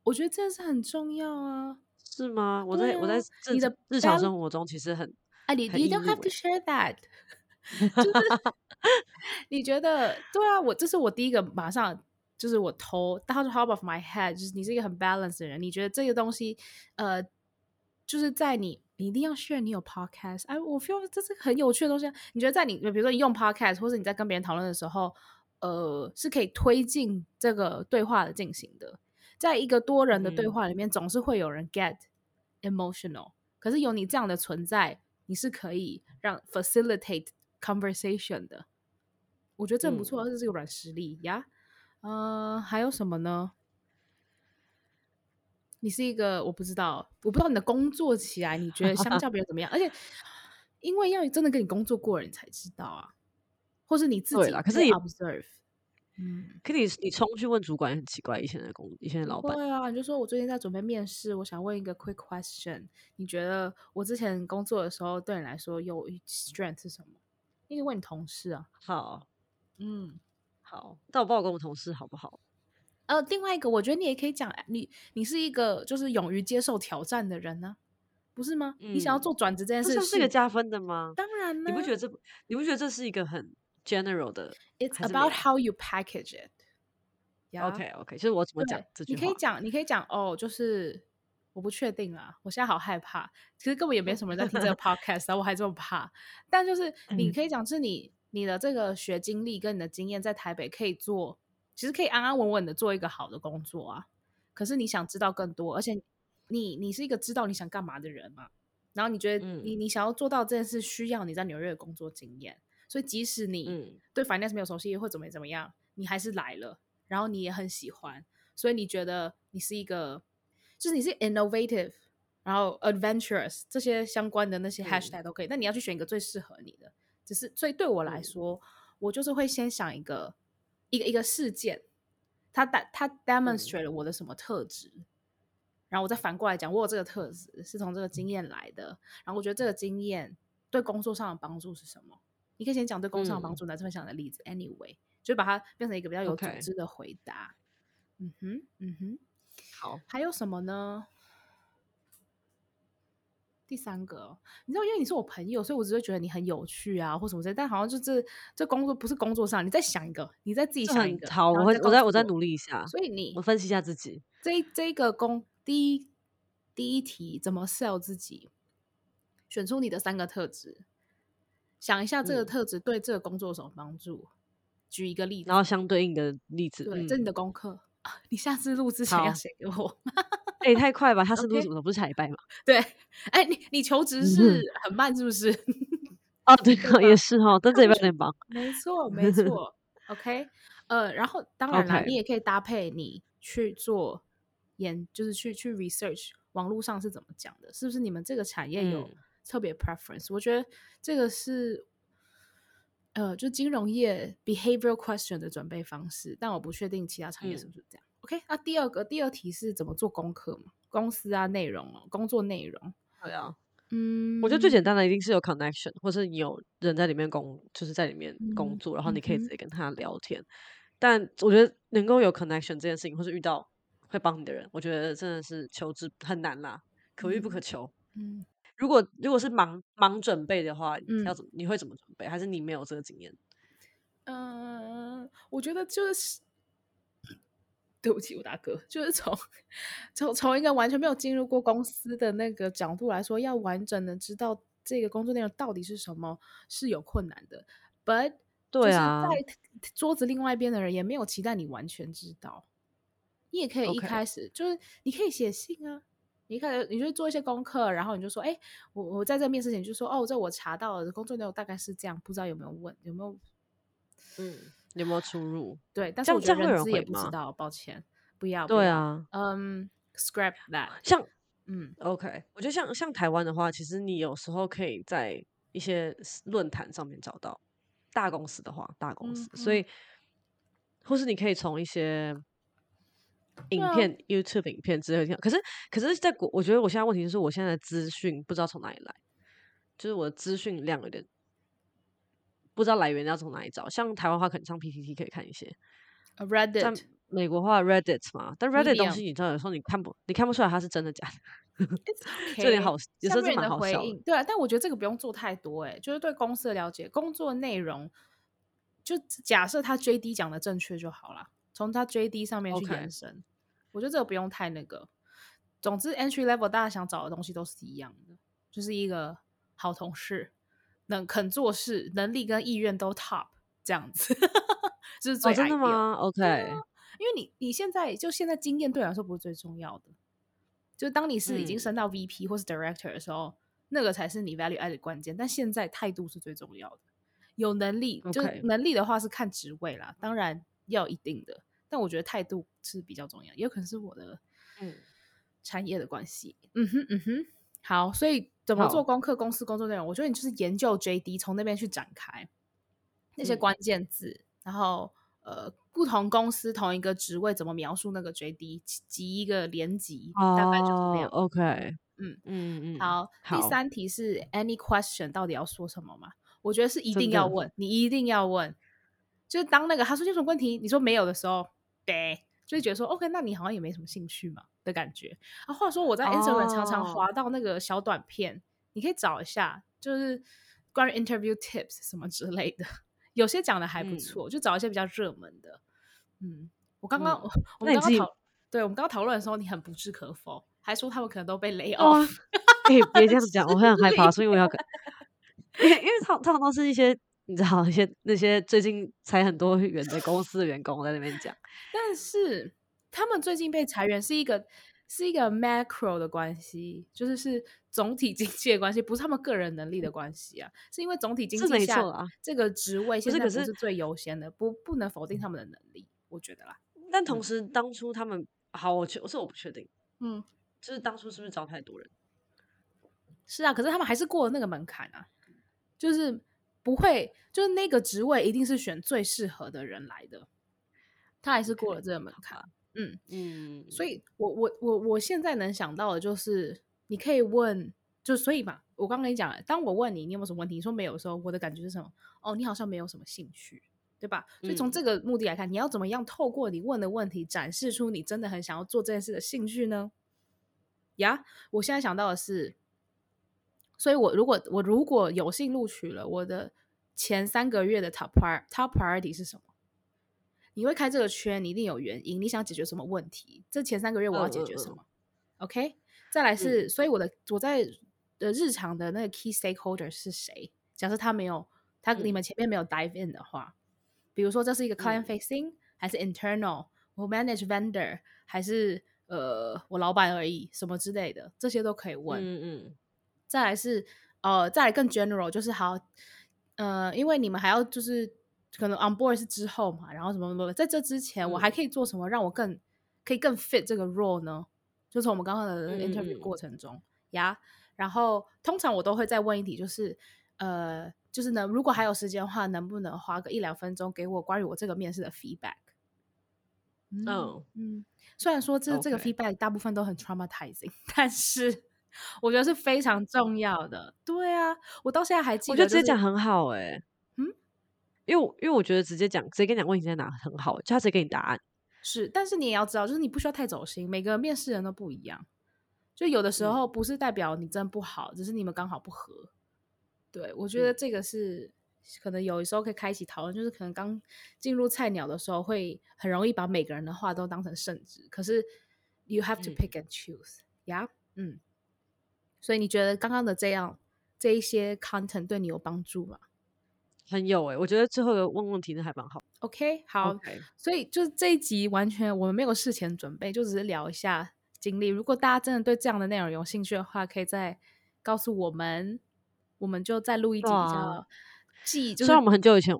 我觉得这是很重要啊，是吗？我在、啊、我在你的日常生活中其实很啊，你你 don't have to share that，就是你觉得对啊，我这是我第一个马上。就是我头，到 top of my head，就是你是一个很 balanced 的人。你觉得这个东西，呃，就是在你，你一定要 share 你有 podcast。哎，我 feel 这是很有趣的东西。你觉得在你，比如说你用 podcast，或者你在跟别人讨论的时候，呃，是可以推进这个对话的进行的。在一个多人的对话里面，总是会有人 get emotional，嗯。可是有你这样的存在，你是可以让 facilitate conversation 的。我觉得这很不错，而且是个软实力呀。呃，还有什么呢？你是一个我不知道，我不知道你的工作起来，你觉得相较别人怎么样？而且，因为要真的跟你工作过人，你才知道啊，或是你自己可是 observe，嗯，可你你冲去问主管也很奇怪，以前的工，以前的老板，对啊，你就说我最近在准备面试，我想问一个 quick question，你觉得我之前工作的时候对你来说有 strength 是什么？你可以问你同事啊。好，嗯。好，但我不知道我跟我同事好不好。呃，另外一个，我觉得你也可以讲，你你是一个就是勇于接受挑战的人呢、啊，不是吗？嗯、你想要做转职这件事情，是一个加分的吗？当然了，你不觉得这你不觉得这是一个很 general 的？It's about how you package it. Yeah? OK OK，就是我怎么讲这句话？你可以讲，你可以讲哦，就是我不确定啊，我现在好害怕。其实根本也没什么人在听这个 podcast，然后我还这么怕。但就是你可以讲，是你。你的这个学经历跟你的经验，在台北可以做，其实可以安安稳稳的做一个好的工作啊。可是你想知道更多，而且你你是一个知道你想干嘛的人嘛。然后你觉得你、嗯、你想要做到这件事，需要你在纽约的工作经验。所以即使你对 finance 没有熟悉，或怎么怎么样，你还是来了。然后你也很喜欢，所以你觉得你是一个，就是你是 innovative，然后 adventurous 这些相关的那些 hashtag 都可以。那、嗯、你要去选一个最适合你的。只是，所以对我来说，嗯、我就是会先想一个一个一个事件，它它它 demonstrate 了我的什么特质，嗯、然后我再反过来讲，我有这个特质是从这个经验来的，然后我觉得这个经验对工作上的帮助是什么？你可以先讲对工作上的帮助，来分享你的例子。嗯、Anyway，就把它变成一个比较有组织的回答。嗯哼，嗯哼，好，还有什么呢？第三个，你知道，因为你是我朋友，所以我只会觉得你很有趣啊，或什么之类。但好像就是这工作不是工作上，你再想一个，你再自己想一个。好，我会，我再我再努力一下。所以你我分析一下自己。这这个工第一第一题怎么 sell 自己？选出你的三个特质，想一下这个特质对这个工作有什么帮助？嗯、举一个例子，然后相对应的例子。对，这是你的功课。你下次录之前要写给我。哎、欸，太快吧！他是录什么.不是下礼拜吗？对，哎、欸，你你求职是很慢，是不是？哦，对，也是哈，但这礼拜有点忙。没错，没 错。OK，呃，然后当然了.你也可以搭配你去做研，就是去去 research 网络上是怎么讲的，是不是？你们这个产业有特别 preference？、嗯、我觉得这个是呃，就金融业 behavioral question 的准备方式，但我不确定其他产业是不是这样。嗯 OK，那第二个第二题是怎么做功课嘛？公司啊，内容哦，工作内容。对啊，嗯，我觉得最简单的一定是有 connection，或是你有人在里面工，就是在里面工作，嗯、然后你可以直接跟他聊天。嗯、但我觉得能够有 connection 这件事情，或是遇到会帮你的人，我觉得真的是求职很难啦，可遇不可求。嗯，如果如果是忙忙准备的话，嗯、要怎么？你会怎么准备？还是你没有这个经验？嗯、呃，我觉得就是。对不起，我大哥，就是从从从一个完全没有进入过公司的那个角度来说，要完整的知道这个工作内容到底是什么是有困难的。But 对啊，在桌子另外一边的人也没有期待你完全知道，你也可以一开始.就是你可以写信啊，你可能你就做一些功课，然后你就说，哎，我我在这面试前就说，哦，这我查到了工作内容大概是这样，不知道有没有问有没有，嗯。有没有出入？对，但是我觉得人资也不知道，抱歉，不要。对啊，嗯，scrap that。像，嗯，OK，我觉得像像台湾的话，其实你有时候可以在一些论坛上面找到大公司的话，大公司，所以，或是你可以从一些影片、YouTube 影片之类的。可是，可是在国，我觉得我现在问题就是，我现在的资讯不知道从哪里来，就是我的资讯量有点。不知道来源要从哪里找，像台湾话可能上 PPT 可以看一些，Reddit，像美国话 Reddit 嘛，但 Reddit 东西你知道，有时候你看不，你看不出来它是真的假的，这有点好，有时候是蛮好笑的。对啊，但我觉得这个不用做太多，哎，就是对公司的了解，工作内容，就假设他 JD 讲的正确就好了，从他 JD 上面去延伸，Okay. 我觉得这个不用太那个。总之，entry level 大家想找的东西都是一样的，就是一个好同事。能肯做事，能力跟意愿都 top 这样子，这是最、哦、真的吗？OK，、啊、因为你你现在就现在经验对我来说不是最重要的，就当你是已经升到 VP 或是 Director 的时候，嗯、那个才是你 value add 的关键。但现在态度是最重要的，有能力.就能力的话是看职位啦，当然要有一定的，但我觉得态度是比较重要，也有可能是我的嗯产业的关系。嗯哼嗯哼，好，所以。怎么做功课？公司工作内容，我觉得你就是研究 JD，从那边去展开那些关键字，嗯、然后呃，不同公司同一个职位怎么描述那个 JD，集一个连级，哦、大概就是这样。OK，嗯嗯嗯，好。好第三题是 Any question，到底要说什么吗？我觉得是一定要问，你一定要问。就是当那个他说有什么问题，你说没有的时候，对。就会觉得说，OK，那你好像也没什么兴趣嘛的感觉。啊，话说我在 Instagram 常常滑到那个小短片，oh. 你可以找一下，就是关于 interview tips 什么之类的，有些讲的还不错，嗯、就找一些比较热门的。嗯，我刚刚、嗯、我们刚刚讨，对我们刚刚讨论的时候，你很不置可否，还说他们可能都被 lay off。哎，别这样子讲，我会很害怕，所以我要跟，因为因为他他们都是一些。你知道那些那些最近裁很多员的公司的员工在那边讲，但是他们最近被裁员是一个是一个 macro 的关系，就是是总体经济的关系，不是他们个人能力的关系啊，是因为总体经济下这个职位现在不是最优先的，不不能否定他们的能力，我觉得啦。但同时当初他们好，我确我是我不确定，嗯，就是当初是不是招太多人？是啊，可是他们还是过了那个门槛啊，就是。不会，就是那个职位一定是选最适合的人来的，他还是过了这个门槛。嗯嗯，所以我我我我现在能想到的就是，你可以问，就所以嘛，我刚刚跟你讲了，当我问你你有没有什么问题，你说没有的时候，我的感觉是什么？哦，你好像没有什么兴趣，对吧？所以从这个目的来看，嗯、你要怎么样透过你问的问题，展示出你真的很想要做这件事的兴趣呢？呀，我现在想到的是。所以我如果我如果有幸录取了，我的前三个月的 top prior top priority 是什么？你会开这个圈，你一定有原因，你想解决什么问题？这前三个月我要解决什么、嗯、？OK，再来是，嗯、所以我的我在的日常的那个 key stakeholder 是谁？假设他没有他你们前面没有 dive in 的话，嗯、比如说这是一个 client facing、嗯、还是 internal，我 manage vendor 还是呃我老板而已，什么之类的，这些都可以问。嗯嗯。再来是，呃，再来更 general，就是好，呃，因为你们还要就是可能 on board 是之后嘛，然后什么什么，在这之前我还可以做什么让我更可以更 fit 这个 role 呢？就从我们刚刚的 interview 过程中呀，嗯嗯 yeah? 然后通常我都会再问一题，就是呃，就是呢，如果还有时间的话，能不能花个一两分钟给我关于我这个面试的 feedback？嗯、oh. 嗯，虽然说这.这个 feedback 大部分都很 traumatizing，但是。我觉得是非常重要的，对啊，我到现在还记得、就是。我觉得直接讲很好哎、欸，嗯，因为因为我觉得直接讲，直接跟你讲问题在哪很好，就他直接给你答案。是，但是你也要知道，就是你不需要太走心，每个面试人都不一样，就有的时候不是代表你真不好，嗯、只是你们刚好不合。对，我觉得这个是可能有的时候可以开启讨论，就是可能刚进入菜鸟的时候，会很容易把每个人的话都当成圣旨。可是 you have to pick and choose，呀、嗯，yeah? 嗯。所以你觉得刚刚的这样这一些 content 对你有帮助吗？很有诶、欸，我觉得最后的问问题呢还蛮好。OK，好。Okay. 所以就是这一集完全我们没有事前准备，就只是聊一下经历。如果大家真的对这样的内容有兴趣的话，可以再告诉我们，我们就再录一集比较。记，就是、虽然我们很久以前，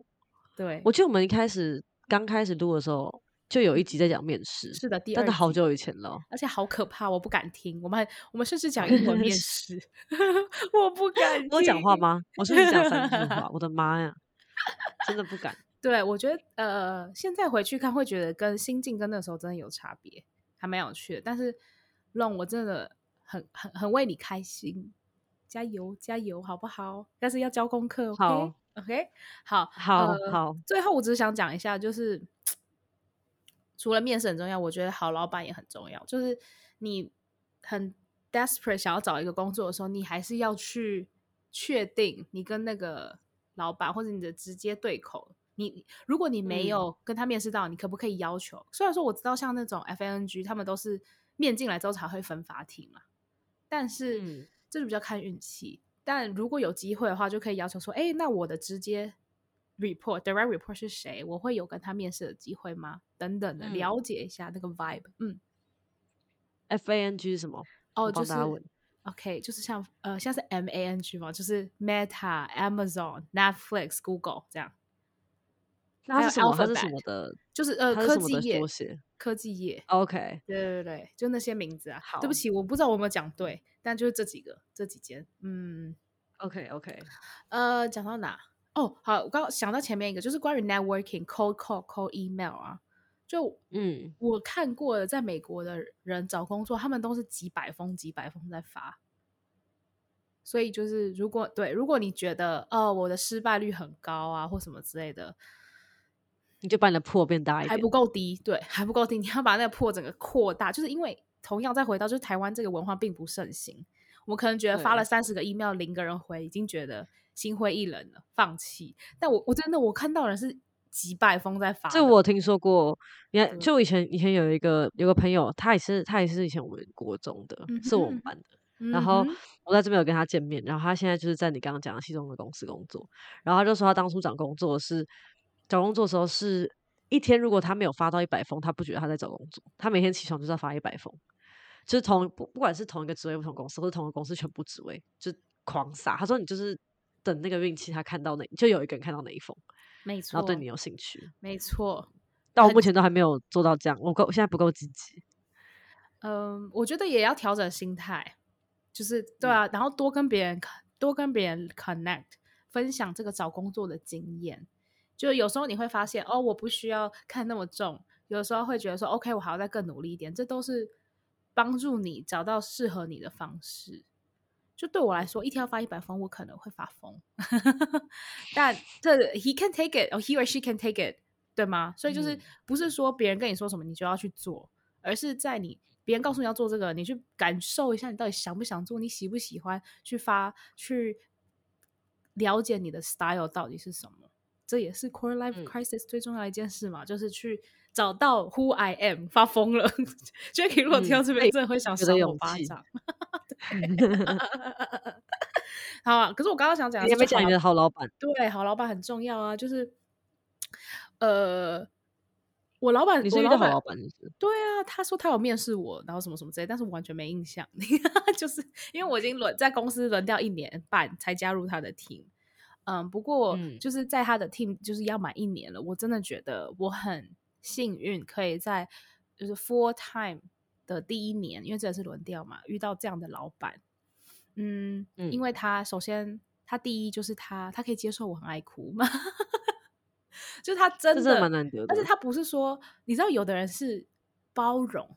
对，我记得我们一开始刚开始录的时候，就有一集在讲面试，是的，第二，但是好久以前了，而且好可怕，我不敢听。我们还我们甚至讲英文面 试，我不敢听。我讲话吗？我是不是讲三句话？我的妈呀！真的不敢。对，我觉得呃，现在回去看会觉得跟心境跟那时候真的有差别，还蛮有趣的。但是让我真的很很很为你开心，加油加油，好不好？但是要交功课？好，OK？好，好，呃、好。最后我只是想讲一下，就是除了面试很重要，我觉得好老板也很重要。就是你很 desperate 想要找一个工作的时候，你还是要去确定你跟那个。老板或者你的直接对口，你如果你没有跟他面试到，嗯，你可不可以要求？虽然说我知道像那种 FANG 他们都是面进来之后才会分发题嘛，但是，嗯，这就比较看运气。但如果有机会的话，就可以要求说，哎，那我的直接 report direct report 是谁？我会有跟他面试的机会吗？等等的，了解一下那个 vibe。嗯，FANG 是什么？哦，就是。OK，就是像呃，像是 M A N G 嘛，就是 Meta、Amazon、Netflix、Google 这样。那是什么？它是什么的？就是呃，科技业，科技业。OK，对对对，就那些名字啊。好，对不起，我不知道我有没有讲对，但就是这几个，这几间。嗯，OK OK。呃，讲到哪？哦，好，我刚刚想到前面一个，就是关于 Networking、Cold Call、Cold Email 啊。就嗯，我看过的，在美国的人找工作，他们都是几百封、几百封在发。所以就是，如果对，如果你觉得哦，我的失败率很高啊，或什么之类的，你就把你的破变大一点，还不够低，对，还不够低，你要把那个破整个扩大。就是因为同样再回到，就是台湾这个文化并不盛行，我们可能觉得发了三十个 email，零个人回，已经觉得心灰意冷了，放弃。但我我真的我看到人是。几百封在发，这我听说过。你看，就以前以前有一个有个朋友，他也是他也是以前我们国中的，嗯、是我们班的、嗯。然后我在这边有跟他见面，然后他现在就是在你刚刚讲的其中的公司工作。然后他就说他当初找工作是找工作的时候是一天，如果他没有发到一百封，他不觉得他在找工作。他每天起床就是要发一百封，就是同不不管是同一个职位不同公司，或者同一个公司全部职位，就狂撒。他说你就是等那个运气，他看到哪就有一个人看到哪一封。没错，然后对你有兴趣，没错。但我目前都还没有做到这样，我够，我现在不够积极。嗯，我觉得也要调整心态，就是对啊，嗯、然后多跟别人多跟别人 connect，分享这个找工作的经验。就有时候你会发现，哦，我不需要看那么重，有时候会觉得说，OK，我还要再更努力一点，这都是帮助你找到适合你的方式。就对我来说，一天要发一百封，我可能会发疯。但这 he can take it，or he or she can take it，对吗？所以就是不是说别人跟你说什么你就要去做，而是在你别人告诉你要做这个，你去感受一下，你到底想不想做，你喜不喜欢去发，去了解你的 style 到底是什么。这也是 core life crisis 最重要的一件事嘛，嗯、就是去找到 who I am。发疯了，Jackie 如果听到这边，真的会想扇我巴掌。好啊，可是我刚刚想讲，你有没有讲你的好老板？对，好老板很重要啊。就是，呃，我老板，你是一个好老板，是？对啊，他说他有面试我，然后什么什么之类，但是我完全没印象。就是因为我已经轮在公司轮掉一年半才加入他的 team。嗯，不过就是在他的 team 就是要满一年了，我真的觉得我很幸运，可以在就是 full time。的第一年，因为这是轮调嘛，遇到这样的老板，嗯，嗯，因为他首先他第一就是他，他可以接受我很爱哭嘛，就是他真的，这蛮难得的。但是他不是说，你知道，有的人是包容，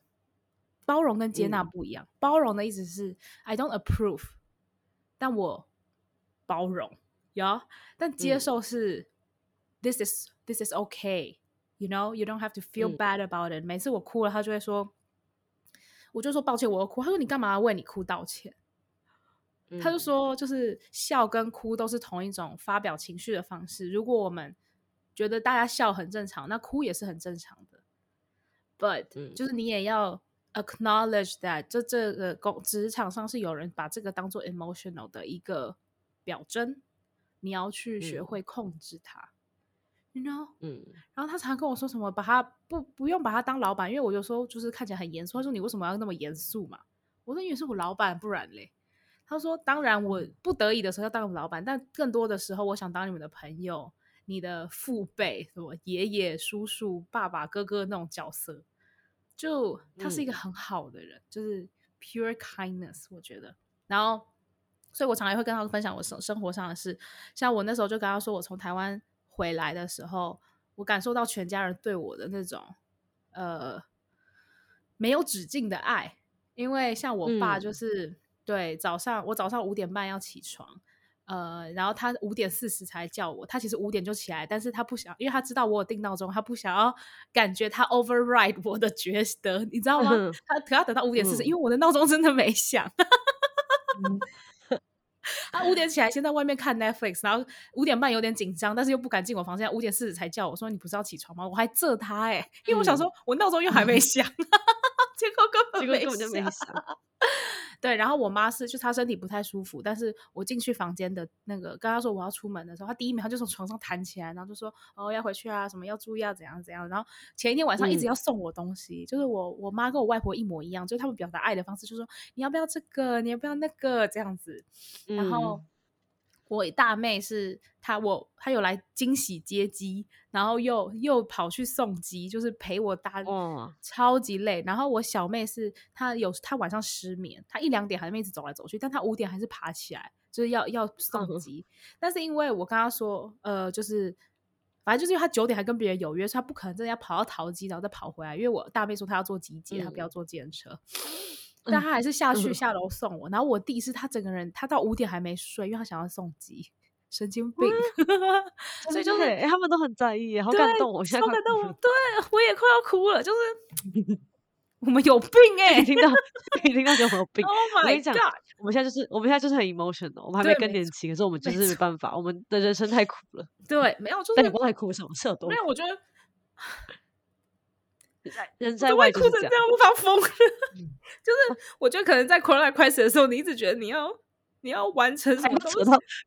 包容跟接纳不一样。嗯、包容的意思是 I don't approve，但我包容，有、但接受是、嗯、this is this is okay，you know，you don't have to feel bad about it、嗯。每次我哭了，他就会说。我就说抱歉，我要哭。他说你干嘛为你哭道歉？他就说，就是笑跟哭都是同一种发表情绪的方式。如果我们觉得大家笑很正常，那哭也是很正常的。But、嗯、就是你也要 acknowledge that，这这个工职场上是有人把这个当做 emotional 的一个表征，你要去学会控制它。You know？嗯。然后他常跟我说什么，把他不不用把他当老板，因为我有时候就是看起来很严肃。他说你为什么要那么严肃嘛？我说因为是我老板，不然嘞。他说：“当然，我不得已的时候要当我老板，但更多的时候，我想当你们的朋友，你的父辈，什么爷爷、叔叔、爸爸、哥哥那种角色。就他是一个很好的人，嗯、就是 pure kindness，我觉得。然后，所以我常常会跟他分享我生生活上的事。像我那时候就跟他说，我从台湾回来的时候，我感受到全家人对我的那种呃没有止境的爱，因为像我爸就是。嗯”对，早上我早上五点半要起床，呃，然后他五点四十才叫我。他其实五点就起来，但是他不想，因为他知道我有定闹钟，他不想要感觉他 override 我的觉得，你知道吗？嗯、他可要等到五点四十、嗯，因为我的闹钟真的没响。嗯、他五点起来，先在外面看 Netflix，然后五点半有点紧张，但是又不敢进我房间，五点四十才叫我说：“你不是要起床吗？”我还责他哎、欸，因为我想说我闹钟又还没响，嗯、结果根本没响。对，然后我妈是，就她身体不太舒服，但是我进去房间的那个，跟她说我要出门的时候，她第一秒她就从床上弹起来，然后就说哦要回去啊，什么要注意啊，怎样怎样。然后前一天晚上一直要送我东西，嗯、就是我我妈跟我外婆一模一样，就是他们表达爱的方式，就是说你要不要这个，你要不要那个这样子，然后。嗯我大妹是她，我她有来惊喜接机，然后又又跑去送机，就是陪我搭，超级累。然后我小妹是她有她晚上失眠，她一两点还没一直走来走去，但她五点还是爬起来，就是要要送机。嗯。但是因为我跟她说，呃，就是反正就是因为她九点还跟别人有约，所以她不可能真的要跑到桃机，然后再跑回来。因为我大妹说她要坐机捷，她不要坐计程车。但他还是下去下楼送我，嗯，然后我弟是他整个人，他到五点还没睡，因为他想要送机，神经病。嗯、所以就是、欸、他们都很在意，好感动，我现在好感动，对我也快要哭了。就是 我们有病哎、欸，你听到你听到就有病。Oh my god！我们现在就是我们现在就是很 emotional，我们还没更年期，可是我们就是没办法，我们的人生太苦了。对，没有就是但你不太哭什么？是有多？没有，我觉得。人在外哭成这样，无法疯了。就是我觉得可能在 life crisis 的时候，你一直觉得你要你要完成什么东西。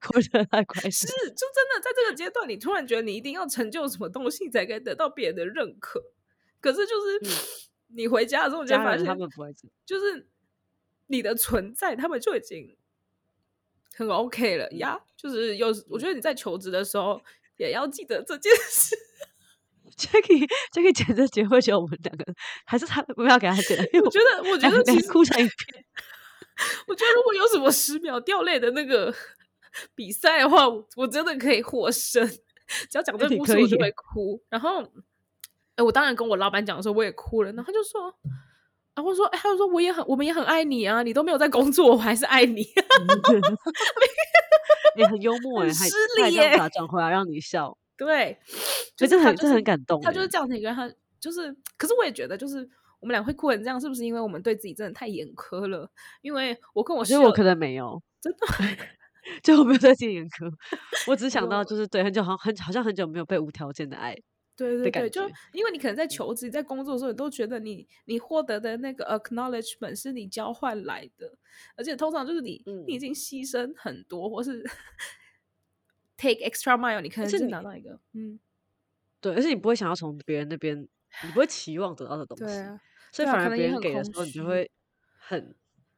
crisis 是，就真的在这个阶段，你突然觉得你一定要成就什么东西，才可以得到别人的认可。可是就是、嗯、你回家的时候，你就发现他们不会，就是你的存在，他们就已经很 OK 了呀。就是有，我觉得你在求职的时候也要记得这件事。Jacky，Jacky 剪这节会觉得我们两个还是他不要给他剪，因为我觉得我觉得其实哭成一片。我觉得如果有什么十秒掉泪的那个比赛的话，我真的可以获胜。只要讲这个故事，我就会哭。然后，哎、欸，我当然跟我老板讲的时候，我也哭了。然后他就说，然后说，哎、欸，他就说我也很，我们也很爱你啊，你都没有在工作，我还是爱你。你很幽默哎，还失礼耶，把转回来让你笑。对，所以这很这很感动。他就是这样的一个人，他就是，可是我也觉得，就是我们俩会哭成这样，是不是因为我们对自己真的太严苛了？因为我跟我，觉得我可能没有，真的，就我没有对自己严苛。我只想到，就是对，很久好很好像很久没有被无条件的爱，对对对，就因为你可能在求职、在工作的时候，你都觉得你你获得的那个 acknowledgement 是你交换来的，而且通常就是你、嗯、你已经牺牲很多，或是。Take extra mile，你可能是拿到一个，嗯，对，而且你不会想要从别人那边，你不会期望得到的东西，所以反而别人给的时候，你就会很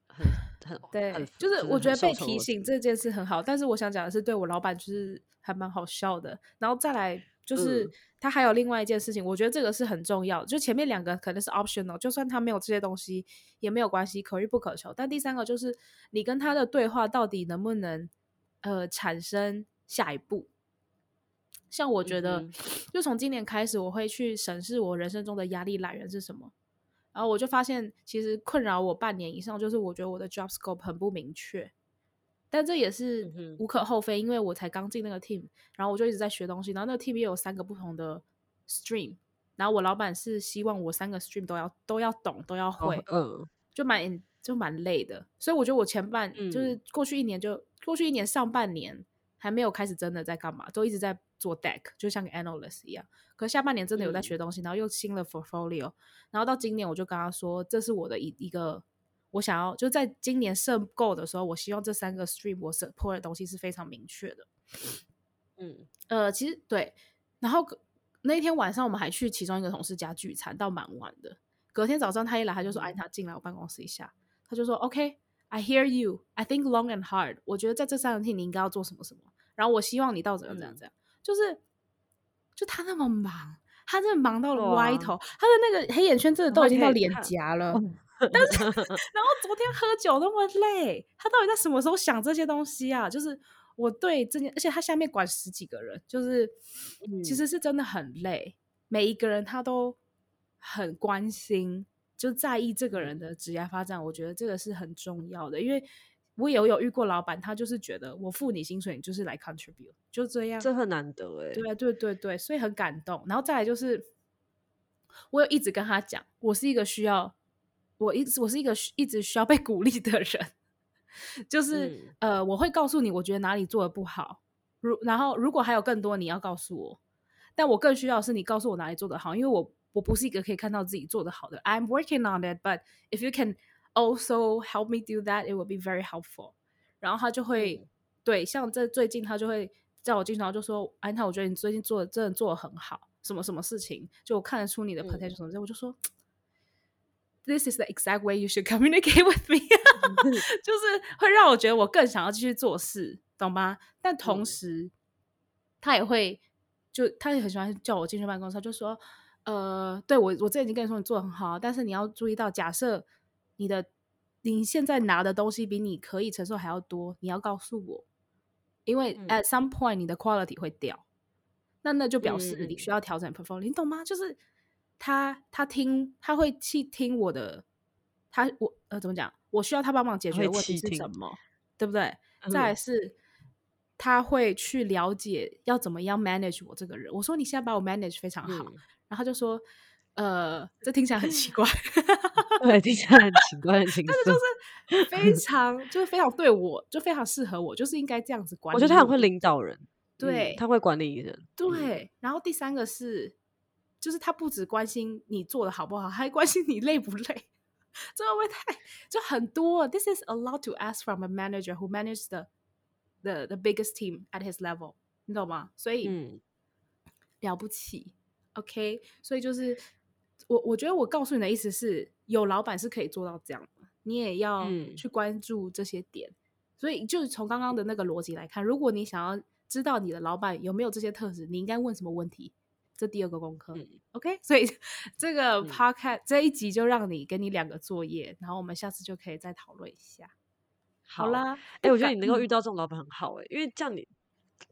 很很对很，就是我觉得被提醒这件事很好，但是我想讲的是，对我老板就是还蛮好笑的，然后再来就是、嗯、他还有另外一件事情，我觉得这个是很重要，就前面两个可能是 optional，就算他没有这些东西也没有关系，可遇不可求，但第三个就是你跟他的对话到底能不能呃产生。下一步，像我觉得，就从今年开始，我会去审视我人生中的压力来源是什么。然后我就发现，其实困扰我半年以上，就是我觉得我的 job scope 很不明确。但这也是无可厚非，因为我才刚进那个 team，然后我就一直在学东西。然后那个 team 也有三个不同的 stream，然后我老板是希望我三个 stream 都要都要懂，都要会，嗯，就蛮。就蛮累的。所以我觉得我前半、嗯、就是过去一年就过去一年上半年还没有开始真的在干嘛，都一直在做 deck，就像个 analyst 一样。可下半年真的有在学东西，嗯、然后又新了 portfolio，然后到今年我就跟他说，这是我的一一个我想要就在今年设 goal 的时候，我希望这三个 stream 我 support 的东西是非常明确的。嗯，呃，其实对，然后那天晚上我们还去其中一个同事家聚餐，到蛮晚的。隔天早上他一来，他就说：“哎，他进来我办公室一下。”他就说：“OK，I hear you. I think long and hard。我觉得在这三个 team 你应该要做什么什么。然后我希望你到怎样怎样怎样。就是，就他那么忙，他真的忙到了歪头，他的那个黑眼圈真的都已经到脸颊了。但是，然后昨天喝酒那么累，他到底在什么时候想这些东西啊？就是。”我对这件，而且他下面管十几个人，就是、嗯、其实是真的很累。每一个人他都很关心，就在意这个人的职业发展。我觉得这个是很重要的，因为我也有有遇过老板，他就是觉得我付你薪水，你就是来 contribute，就这样。这很难得哎。对对对对，所以很感动。然后再来就是，我有一直跟他讲，我是一个需要，我一直我是一个一直需要被鼓励的人。就是、嗯、呃，我会告诉你，我觉得哪里做的不好。如然后，如果还有更多，你要告诉我。但我更需要的是你告诉我哪里做的好，因为我我不是一个可以看到自己做的好的。I'm working on it, but if you can also help me do that, it will be very helpful。然后他就会、嗯、对，像这最近他就会叫我经常就说，安娜，我觉得你最近做的真的做的很好，什么什么事情，就我看得出你的 potential 什么、嗯、我就说。This is the exact way you should communicate with me，就是会让我觉得我更想要继续做事，懂吗？但同时，他也会就他也很喜欢叫我进去办公室，他就说，呃，对我我之前已经跟你说你做的很好，但是你要注意到，假设你的你现在拿的东西比你可以承受还要多，你要告诉我，因为 at some point 你的 quality 会掉，那那就表示你需要调整 portfolio，你懂吗？就是。他他听他会去听我的，他我呃怎么讲？我需要他帮忙解决的问题是什么，对不对？嗯、再来是他会去了解要怎么样 manage 我这个人。我说你现在把我 manage 非常好，嗯、然后他就说呃，这听起来很奇怪，对，听起来很奇怪，很奇怪，但是就是非常就是非常对我就非常适合我，就是应该这样子管理。我觉得他很会领导人，对、嗯，他会管理人，对。然后第三个是。就是他不只关心你做的好不好，还关心你累不累，这会不会太就很多？This is a lot to ask from a manager who manages the the the biggest team at his level，你懂吗？所以、嗯、了不起，OK。所以就是我我觉得我告诉你的意思是，有老板是可以做到这样的，你也要去关注这些点。嗯、所以就是从刚刚的那个逻辑来看，如果你想要知道你的老板有没有这些特质，你应该问什么问题？这第二个功课、嗯、，OK，所以这个 Podcast、嗯、这一集就让你给你两个作业，然后我们下次就可以再讨论一下。好啦，哎、欸，我觉得你能够遇到这种老板很好哎、欸，因为这样你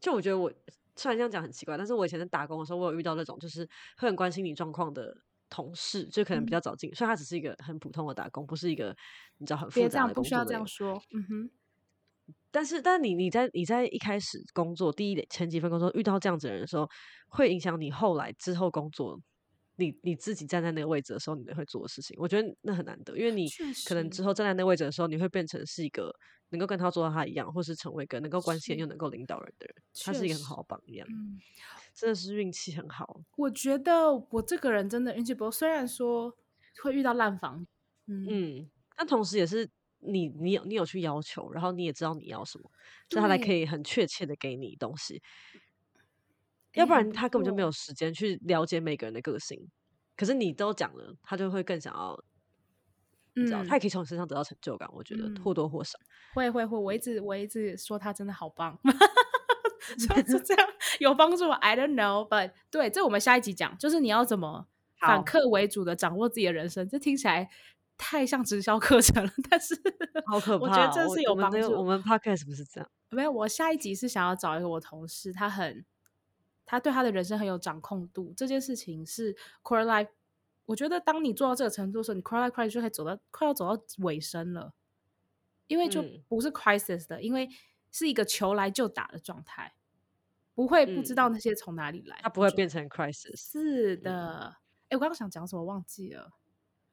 就我觉得我虽然这样讲很奇怪，但是我以前在打工的时候，我有遇到那种就是会很关心你状况的同事，就可能比较早进，嗯、所以他只是一个很普通的打工，不是一个你知道很复杂的工作。别这样，不需要这样说。嗯哼。但是，但你你在你在一开始工作第一前几份工作遇到这样子的人的时候，会影响你后来之后工作，你你自己站在那个位置的时候，你会做的事情。我觉得那很难得，因为你可能之后站在那个位置的时候，你会变成是一个能够跟他做到他一样，或是成为一个能够关心又能够领导人的人。他是一个很好的榜样，嗯，真的是运气很好。我觉得我这个人真的运气不错，虽然说会遇到烂房，嗯，嗯，但同时也是。你你有你有去要求，然后你也知道你要什么，所以他才可以很确切的给你东西。要不然他根本就没有时间去了解每个人的个性。可是你都讲了，他就会更想要，你知道，他也可以从你身上得到成就感。我觉得或多或少会会会，我一直我一直说他真的好棒，所以是这样有帮助吗？I don't know，but 对，这我们下一集讲，就是你要怎么反客为主的掌握自己的人生。这听起来。太像直销课程了，但是 好可怕。我觉得这是有帮助。我们，我们 podcast 不是这样。没有，我下一集是想要找一个我同事，他很，他对他的人生很有掌控度。这件事情是 quarter life。我觉得当你做到这个程度的时候，你 quarter life crisis 就可以走到快要走到尾声了，因为就不是 crisis 的，嗯、因为是一个求来就打的状态，不会不知道那些从哪里来，它不会变成 crisis。是的，哎、嗯，我刚刚想讲什么忘记了。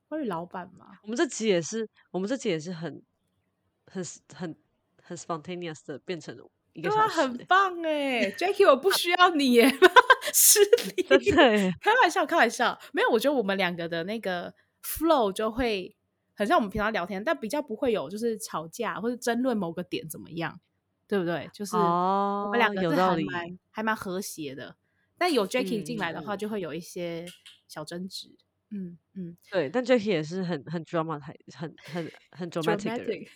关于老板嘛？我们这期也是，我们这期也是很很很很 spontaneous 的变成一个小时，对啊，很棒哎，Jackie，我不 需要你耶，失 礼，对，开玩笑，开玩笑，没有，我觉得我们两个的那个 flow 就会很像我们平常聊天，但比较不会有就是吵架或者争论某个点怎么样，对不对？就是我们两个是还蛮还蛮和谐的，但有 Jackie 进来的话，就会有一些小争执。嗯嗯，对，但 Jackie 也是很很 drama，很很很很 dramatic。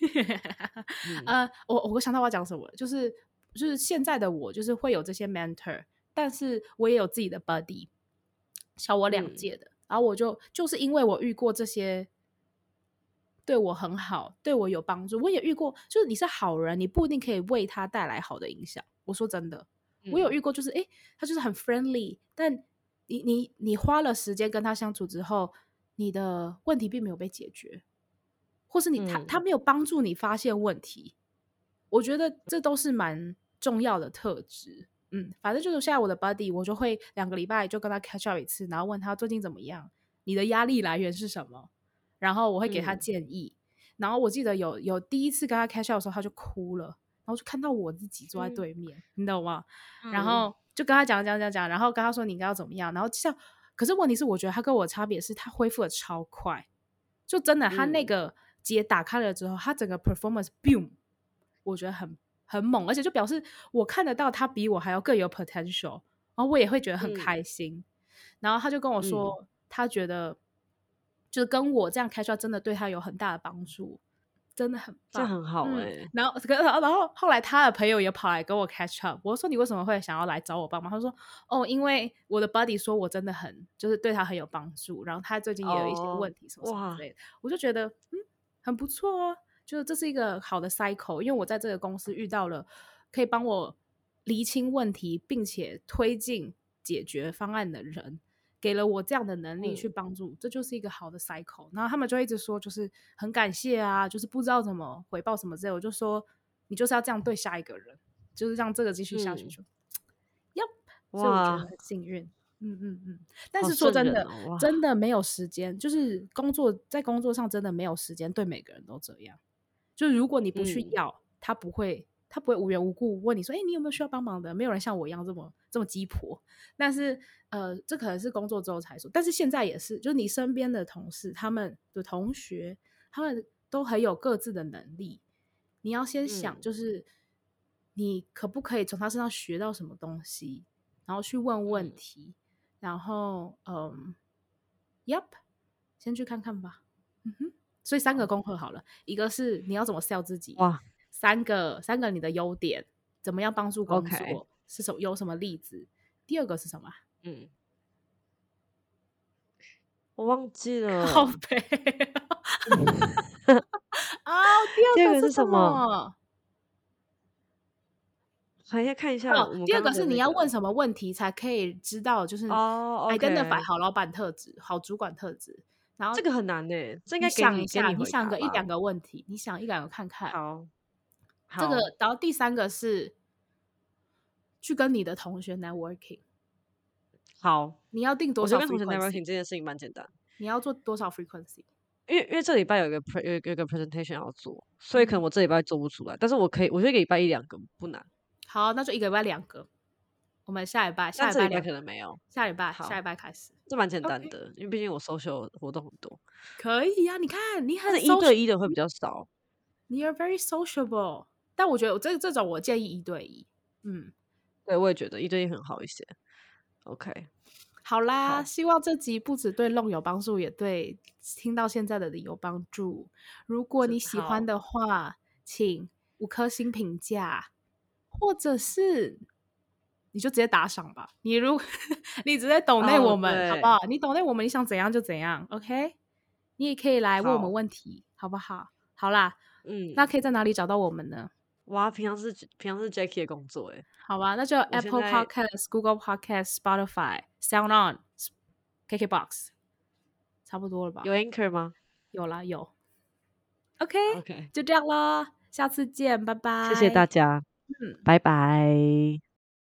呃，我我想到我要讲什么，就是就是现在的我，就是会有这些 mentor，但是我也有自己的 buddy，小我两届的，嗯、然后我就就是因为我遇过这些对我很好，对我有帮助，我也遇过，就是你是好人，你不一定可以为他带来好的影响。我说真的，嗯、我有遇过，就是哎，他就是很 friendly，但。你你你花了时间跟他相处之后，你的问题并没有被解决，或是你、嗯、他他没有帮助你发现问题，我觉得这都是蛮重要的特质。嗯，反正就是现在我的 buddy，我就会两个礼拜就跟他 catch up 一次，然后问他最近怎么样，你的压力来源是什么，然后我会给他建议。嗯、然后我记得有有第一次跟他 catch up 的时候，他就哭了，然后就看到我自己坐在对面，嗯、你懂吗？嗯、然后。就跟他讲讲讲讲，然后跟他说你应该要怎么样，然后像，可是问题是，我觉得他跟我的差别是他恢复的超快，就真的他那个结打开了之后，嗯、他整个 performance boom，我觉得很很猛，而且就表示我看得到他比我还要更有 potential，然后我也会觉得很开心。嗯、然后他就跟我说，嗯、他觉得就是跟我这样开出真的对他有很大的帮助。真的很棒，这很好哎、欸嗯。然后，然后，然后后来他的朋友也跑来跟我 catch up。我说：“你为什么会想要来找我帮忙？”他说：“哦，因为我的 buddy 说我真的很，就是对他很有帮助。然后他最近也有一些问题，什么什么之类的。哦”我就觉得嗯，很不错哦。就是这是一个好的 cycle，因为我在这个公司遇到了可以帮我厘清问题，并且推进解决方案的人。给了我这样的能力去帮助，嗯、这就是一个好的 cycle。然后他们就一直说，就是很感谢啊，就是不知道怎么回报什么之类。我就说，你就是要这样对下一个人，就是让这个继续下去。就，Yep，所以我觉得很幸运。嗯嗯嗯。但是说真的，哦、真的没有时间，就是工作在工作上真的没有时间，对每个人都这样。就是如果你不去要，嗯、他不会。他不会无缘无故问你说：“哎、欸，你有没有需要帮忙的？”没有人像我一样这么这么鸡婆。但是，呃，这可能是工作之后才说。但是现在也是，就是你身边的同事、他们的同学，他们都很有各自的能力。你要先想，就是你可不可以从他身上学到什么东西，然后去问问题，然后，嗯，Yep，先去看看吧。嗯哼，所以三个功课好了，一个是你要怎么 sell 自己。哇。三个，三个你的优点怎么样帮助工作.是什有什么例子？第二个是什么？嗯，我忘记了。好悲啊！第二个是什么？还要看一下。第二个是你要问什么问题才可以知道，就是哦，identify 好老板特质、好主管特质。然后这个很难呢，这应该想一下，你想个一两个问题，你想一两个看看。好。这个，然后第三个是去跟你的同学 networking。好，你要定多少？我跟同学 networking 这件事情蛮简单。你要做多少 frequency？因为因为这礼拜有一个 pre 有有一个 presentation 要做，所以可能我这礼拜做不出来。嗯、但是我可以，我觉得一个礼拜一两个不难。好，那就一个礼拜两个。我们下礼拜，下礼拜可能没有。下礼拜，好下礼拜开始。这蛮简单的.因为毕竟我 social 活动很多。可以呀、啊，你看你很一对一的会比较少。你 are very sociable。但我觉得我这这种我建议一对一，嗯，对，我也觉得一对一很好一些。OK，好啦，好，希望这集不止对弄有帮助，也对听到现在的你有帮助。如果你喜欢的话，好请五颗星评价，或者是你就直接打赏吧。你如 你直接抖内我们，oh, 好不好？你抖内我们，你想怎样就怎样。OK，你也可以来问我们问题，好，好不好？好啦，嗯，那可以在哪里找到我们呢？哇，平常是平常是 Jackie 的工作哎，好吧，那就 Apple Podcast、Google Podcast、Spotify、Sound On、KKBox，差不多了吧？有 Anchor 吗？有啦，有。OK OK，就这样啦，下次见，拜拜。谢谢大家，嗯，拜拜。